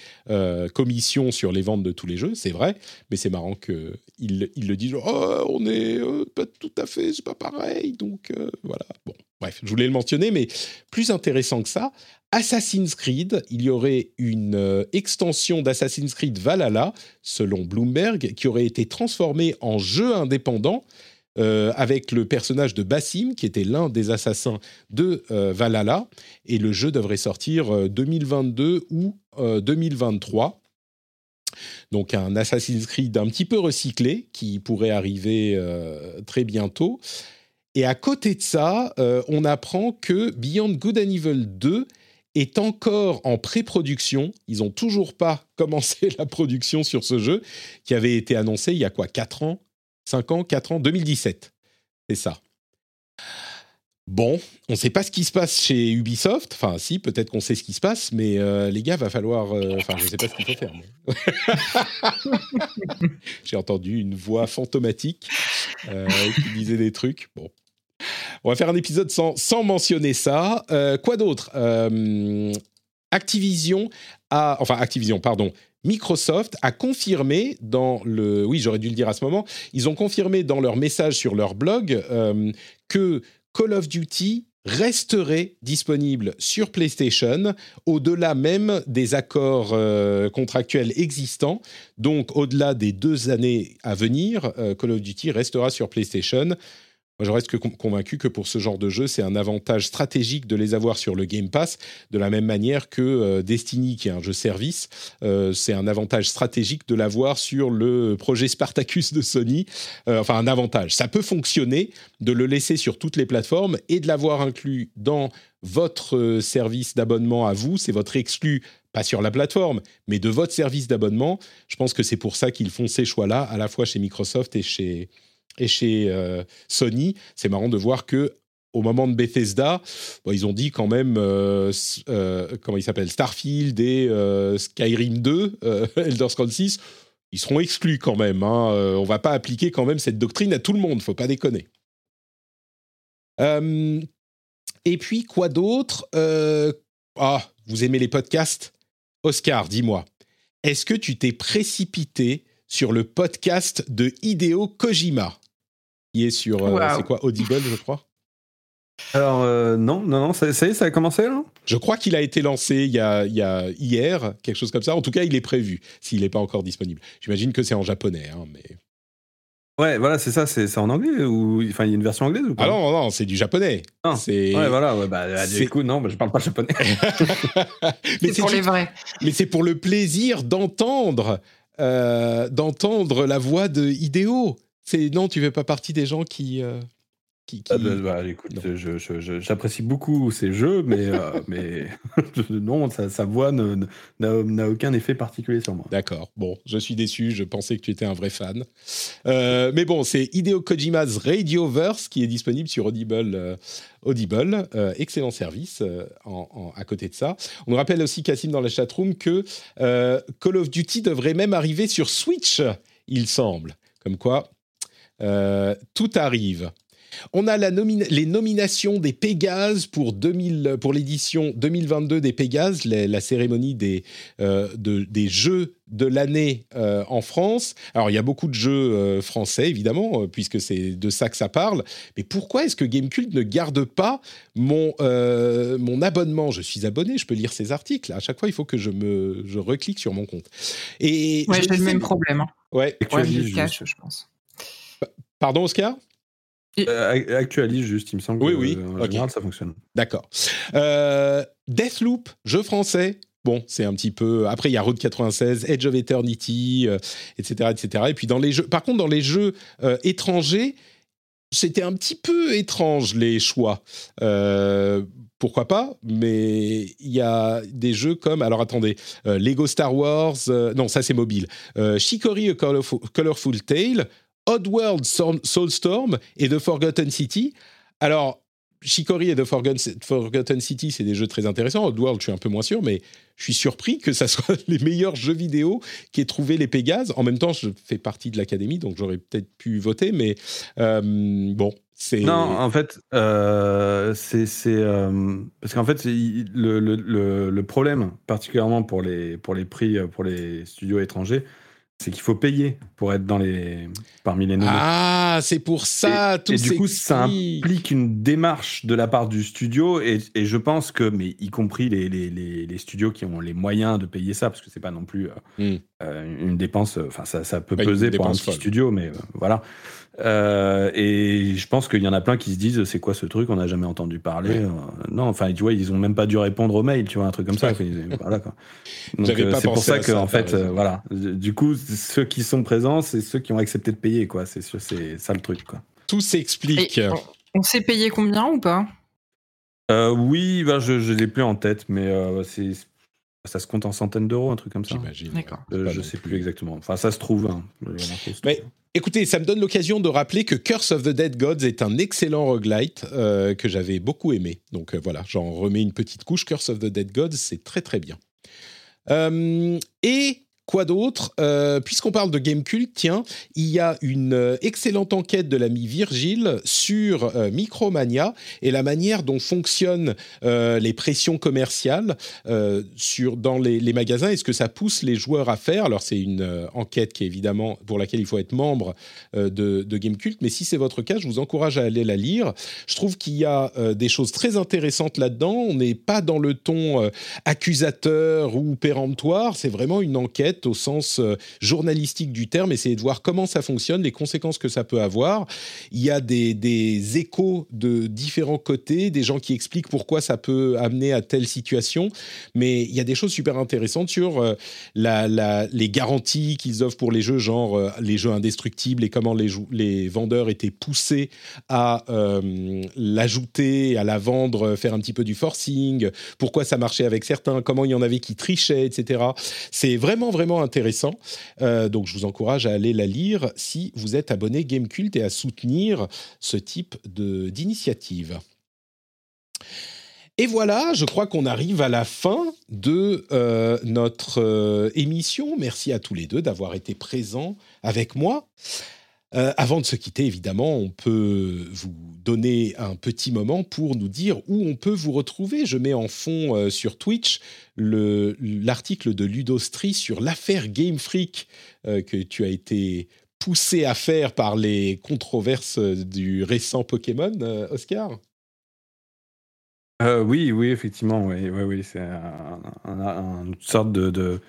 [SPEAKER 1] commissions sur les ventes de tous les jeux. C'est vrai, mais c'est marrant que ils, le disent. Oh, on est pas tout à fait, c'est pas pareil. Donc voilà. Bon, bref, je voulais le mentionner, mais plus intéressant que ça, Assassin's Creed, il y aurait une euh, extension d'Assassin's Creed Valhalla, selon Bloomberg, qui aurait été transformée en jeu indépendant euh, avec le personnage de Bassim, qui était l'un des assassins de euh, Valhalla. Et le jeu devrait sortir 2022 ou 2023. Donc un Assassin's Creed un petit peu recyclé qui pourrait arriver très bientôt. Et à côté de ça, on apprend que Beyond Good and Evil 2 est encore en pré-production. Ils n'ont toujours pas commencé la production sur ce jeu qui avait été annoncé il y a quoi 4 ans 5 ans 4 ans 2017. C'est ça. Bon, on ne sait pas ce qui se passe chez Ubisoft. Enfin, si, peut-être qu'on sait ce qui se passe, mais euh, les gars, va falloir. Euh, enfin, je ne sais pas ce qu'il faut faire. J'ai entendu une voix fantomatique euh, qui disait des trucs. Bon, on va faire un épisode sans, mentionner ça. Euh, quoi d'autre? Euh, Activision a, enfin Activision, pardon, Microsoft a confirmé dans le, oui j'aurais dû le dire à ce moment, ils ont confirmé dans leur message sur leur blog euh, que Call of Duty resterait disponible sur PlayStation au-delà même des accords contractuels existants. Donc au-delà des deux années à venir, Call of Duty restera sur PlayStation. Moi, je reste convaincu que pour ce genre de jeu, c'est un avantage stratégique de les avoir sur le Game Pass, de la même manière que euh, Destiny, qui est un jeu service, euh, c'est un avantage stratégique de l'avoir sur le projet Spartacus de Sony. Euh, enfin, un avantage. Ça peut fonctionner de le laisser sur toutes les plateformes et de l'avoir inclus dans votre service d'abonnement à vous. C'est votre exclu pas sur la plateforme, mais de votre service d'abonnement. Je pense que c'est pour ça qu'ils font ces choix-là, à la fois chez Microsoft et chez, et chez euh, Sony, c'est marrant de voir que au moment de Bethesda, ils ont dit quand même, euh, euh, comment il s'appelle, Starfield et Skyrim 2, Elder Scrolls 6, ils seront exclus quand même. Hein. on va pas appliquer quand même cette doctrine à tout le monde, faut pas déconner. et puis, quoi d'autre Ah, vous aimez les podcasts? Oscar, dis-moi, est-ce que tu t'es précipité sur le podcast de Hideo Kojima? Est sur, euh, c'est quoi, Audible, je crois?
[SPEAKER 3] Alors euh, non, non, non, ça, ça, y est, ça a commencé là?
[SPEAKER 1] Je crois qu'il a été lancé il y, a, il y a, hier, quelque chose comme ça. En tout cas, il est prévu, s'il n'est pas encore disponible. J'imagine que c'est en japonais, hein, mais...
[SPEAKER 3] Ouais, voilà, c'est ça, c'est en anglais ou enfin il y a une version anglaise ou pas?
[SPEAKER 1] Ah non, non, c'est du japonais.
[SPEAKER 3] C'est ouais, voilà, ouais, bah du coup non, bah, je parle pas japonais.
[SPEAKER 2] mais c'est pour les vrais.
[SPEAKER 1] Mais c'est pour le plaisir d'entendre euh, d'entendre la voix de Hideo. C'est non, tu fais pas partie des gens qui. Euh, qui,
[SPEAKER 3] ah bah, bah, écoute, j'apprécie beaucoup ces jeux, mais, euh, mais non, sa, voix n'a aucun effet particulier sur moi.
[SPEAKER 1] D'accord. Bon, je suis déçu. Je pensais que tu étais un vrai fan. Euh, mais bon, c'est Hideo Kojima's Radioverse qui est disponible sur Audible. Audible, excellent service en, à côté de ça. On nous rappelle aussi, Cassim, dans la chatroom, que Call of Duty devrait même arriver sur Switch, il semble. Comme quoi, tout arrive. On a la les nominations des Pégases pour, 2000, pour l'édition 2022 des Pégases, la, cérémonie des, euh, des jeux de l'année euh, en France. Alors, il y a beaucoup de jeux euh, français, évidemment, puisque c'est de ça que ça parle. Mais pourquoi est-ce que Gamecult ne garde pas mon, mon abonnement? Je suis abonné, je peux lire ces articles. À chaque fois, il faut que je, me, je reclique sur mon compte.
[SPEAKER 2] Et ouais, j'ai le même problème. Hein.
[SPEAKER 1] Ouais,
[SPEAKER 2] je cache, je pense.
[SPEAKER 1] Pardon, Oscar?
[SPEAKER 3] Euh, actualise juste, il me semble.
[SPEAKER 1] Oui, oui.
[SPEAKER 3] En général, ça fonctionne.
[SPEAKER 1] D'accord. Euh, Deathloop, jeu français. Bon, c'est un petit peu. Après, il y a Road 96, Edge of Eternity, etc., euh, etc. Et puis dans les jeux. Par contre, dans les jeux étrangers, c'était un petit peu étrange les choix. pourquoi pas Mais il y a des jeux comme. Alors attendez, Lego Star Wars. non, ça c'est mobile. Chicory A Colorful Tale. Oddworld Soulstorm et The Forgotten City. Alors, Chicory et The Forgotten City, c'est des jeux très intéressants. Oddworld, je suis un peu moins sûr, mais je suis surpris que ça soit les meilleurs jeux vidéo qui aient trouvé les Pégases. En même temps, je fais partie de l'académie, donc j'aurais peut-être pu voter, mais euh, bon, c'est.
[SPEAKER 3] Non, en fait, euh, c'est. Euh, parce qu'en fait, le, le, le, problème, particulièrement pour les, pour les prix, pour les studios étrangers, c'est qu'il faut payer pour être dans les parmi les nommés.
[SPEAKER 1] Ah, c'est pour ça.
[SPEAKER 3] Et, tout et du coup, ça implique une démarche de la part du studio et, et je pense que, mais y compris les, les, les, studios qui ont les moyens de payer ça, parce que c'est pas non plus euh, hmm. euh, une dépense. Enfin, ça, ça peut peser pour un petit studio, mais euh, voilà. Euh, et je pense qu'il y en a plein qui se disent c'est quoi ce truc on n'a jamais entendu parler euh, non enfin tu vois ils ont même pas dû répondre au mail tu vois un truc comme ça voilà quoi donc euh, c'est pour ça que en fait voilà du coup ceux qui sont présents c'est ceux qui ont accepté de payer quoi c'est c'est ça le truc quoi
[SPEAKER 1] tout s'explique
[SPEAKER 2] on, sait payer combien ou pas?
[SPEAKER 3] Oui ben je je l'ai plus en tête mais c'est ça se compte en centaines d'euros, un truc comme ça.
[SPEAKER 1] J'imagine.
[SPEAKER 2] D'accord.
[SPEAKER 3] je sais plus exactement. Enfin, ça se trouve. Hein,
[SPEAKER 1] mais Écoutez, ça me donne l'occasion de rappeler que Curse of the Dead Gods est un excellent roguelite euh, que j'avais beaucoup aimé. Donc euh, voilà, j'en remets une petite couche. Curse of the Dead Gods, c'est très très bien. Euh, et Quoi d'autre? Euh, Puisqu'on parle de Gamecult, tiens, il y a une euh, excellente enquête de l'ami Virgile sur euh, Micromania et la manière dont fonctionnent les pressions commerciales sur, dans les, magasins et ce que ça pousse les joueurs à faire. Alors, c'est une enquête qui est évidemment pour laquelle il faut être membre de, de Gamecult, mais si c'est votre cas, je vous encourage à aller la lire. Je trouve qu'il y a des choses très intéressantes là-dedans. On n'est pas dans le ton accusateur ou péremptoire, c'est vraiment une enquête au sens euh, journalistique du terme, essayer de voir comment ça fonctionne, les conséquences que ça peut avoir. Il y a des, des échos de différents côtés, des gens qui expliquent pourquoi ça peut amener à telle situation, mais il y a des choses super intéressantes sur euh, la, les garanties qu'ils offrent pour les jeux, genre euh, les jeux indestructibles et comment les, les vendeurs étaient poussés à l'ajouter, à la vendre, faire un petit peu du forcing, pourquoi ça marchait avec certains, comment il y en avait qui trichaient, etc. C'est vraiment, vraiment intéressant. Euh, donc, je vous encourage à aller la lire si vous êtes abonné Gamecult et à soutenir ce type d'initiative. Et voilà, je crois qu'on arrive à la fin de euh, notre euh, émission. Merci à tous les deux d'avoir été présents avec moi. Euh, avant de se quitter, évidemment, on peut vous donner un petit moment pour nous dire où on peut vous retrouver. Je mets en fond euh, sur Twitch l'article de Ludostri sur l'affaire Game Freak euh, que tu as été poussé à faire par les controverses du récent Pokémon, Oscar?
[SPEAKER 3] oui, oui, effectivement, oui, oui, oui c'est une sorte de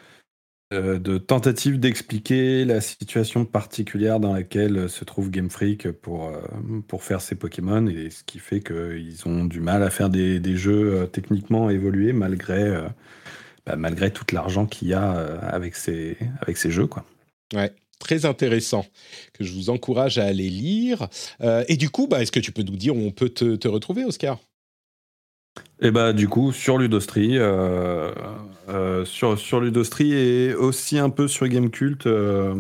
[SPEAKER 3] de tentative d'expliquer la situation particulière dans laquelle se trouve Game Freak pour, euh, pour faire ses Pokémon et ce qui fait qu'ils ont du mal à faire des, jeux euh, techniquement évolués malgré, bah, malgré tout l'argent qu'il y a avec ces, avec ces jeux. Quoi.
[SPEAKER 1] Ouais. Très intéressant, que je vous encourage à aller lire. et du coup, bah, est-ce que tu peux nous dire où on peut te retrouver, Oscar?
[SPEAKER 3] Et bah du coup sur Ludostri, euh, euh, sur, sur Ludostri et aussi un peu sur Gamecult, euh,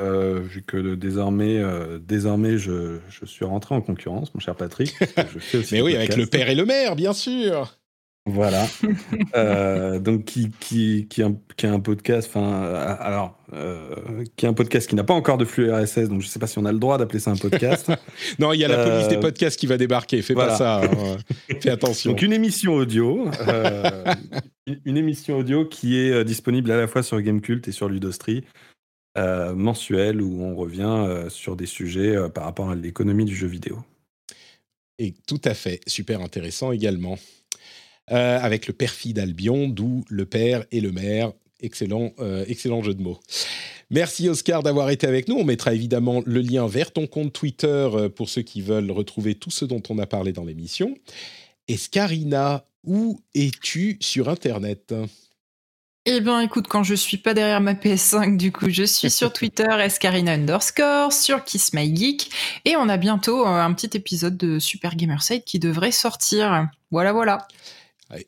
[SPEAKER 3] vu que désormais, désormais je, je, suis rentré en concurrence, mon cher Patrick.
[SPEAKER 1] Mais oui, avec le père et le maire, bien sûr.
[SPEAKER 3] Voilà. donc qui, qui, qui, a, qui, a, un podcast, enfin alors qui est un podcast qui n'a pas encore de flux RSS, donc je ne sais pas si on a le droit d'appeler ça un podcast.
[SPEAKER 1] non, il y a la police des podcasts qui va débarquer. Fais pas ça. Hein. Fais attention.
[SPEAKER 3] Donc une émission audio, une émission audio qui est disponible à la fois sur Gamecult et sur Ludostri. mensuelle où on revient sur des sujets par rapport à l'économie du jeu vidéo.
[SPEAKER 1] Et tout à fait, super intéressant également. Euh, avec le perfide Albion, d'où le père et le maire. Excellent, euh, excellent jeu de mots. Merci Oscar d'avoir été avec nous. On mettra évidemment le lien vers ton compte Twitter euh, pour ceux qui veulent retrouver tout ce dont on a parlé dans l'émission. Escarina, où es-tu sur Internet?
[SPEAKER 2] Eh bien, écoute, quand je suis pas derrière ma PS5, du coup, je suis sur Twitter, escarina underscore, sur Kiss My Geek, et on a bientôt un petit épisode de Super Gamerside qui devrait sortir. Voilà, voilà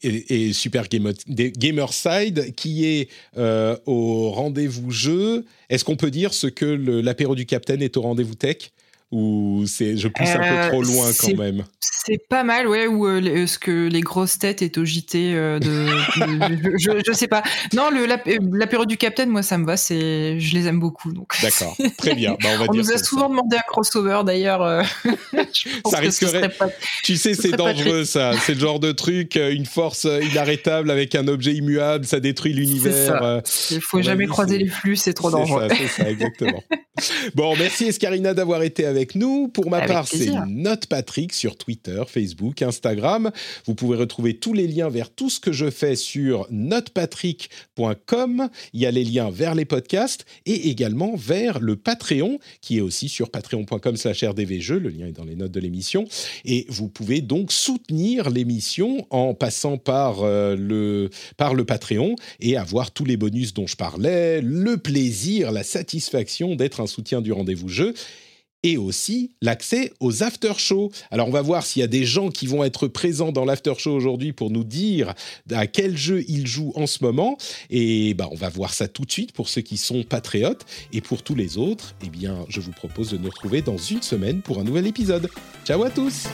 [SPEAKER 1] et, Super Gamerside qui est euh, au rendez-vous jeu. Est-ce qu'on peut dire ce que l'apéro du Capitaine est au rendez-vous tech? Ou c'est je pousse un peu euh, trop loin quand même
[SPEAKER 2] C'est pas mal, ouais. Ou euh, ce que les grosses têtes est au JT euh, de, je, je, sais pas. Non, l'apéro du Capitaine, moi ça me va. C'est, je les aime beaucoup. Donc.
[SPEAKER 1] D'accord, très bien. Bah,
[SPEAKER 2] on, nous a souvent demandé un crossover d'ailleurs.
[SPEAKER 1] ça risquerait. Tu sais, c'est dangereux ça. C'est le genre de truc, une force inarrêtable avec un objet immuable, ça détruit l'univers.
[SPEAKER 2] Il faut jamais croiser les flux, c'est trop dangereux.
[SPEAKER 1] C'est ça, exactement. bon, merci Escarina d'avoir été avec avec nous. Pour ma part, c'est Note Patrick sur Twitter, Facebook, Instagram. Vous pouvez retrouver tous les liens vers tout ce que je fais sur notepatrick.com. Il y a les liens vers les podcasts et également vers le Patreon qui est aussi sur patreon.com slash rdvjeux. Le lien est dans les notes de l'émission. Et vous pouvez donc soutenir l'émission en passant par, euh, le, par le Patreon et avoir tous les bonus dont je parlais, le plaisir, la satisfaction d'être un soutien du rendez-vous jeu et aussi l'accès aux after-shows. Alors on va voir s'il y a des gens qui vont être présents dans l'after-show aujourd'hui pour nous dire à quel jeu ils jouent en ce moment. Et bah, on va voir ça tout de suite pour ceux qui sont patriotes. Et pour tous les autres, eh bien, je vous propose de nous retrouver dans une semaine pour un nouvel épisode. Ciao à tous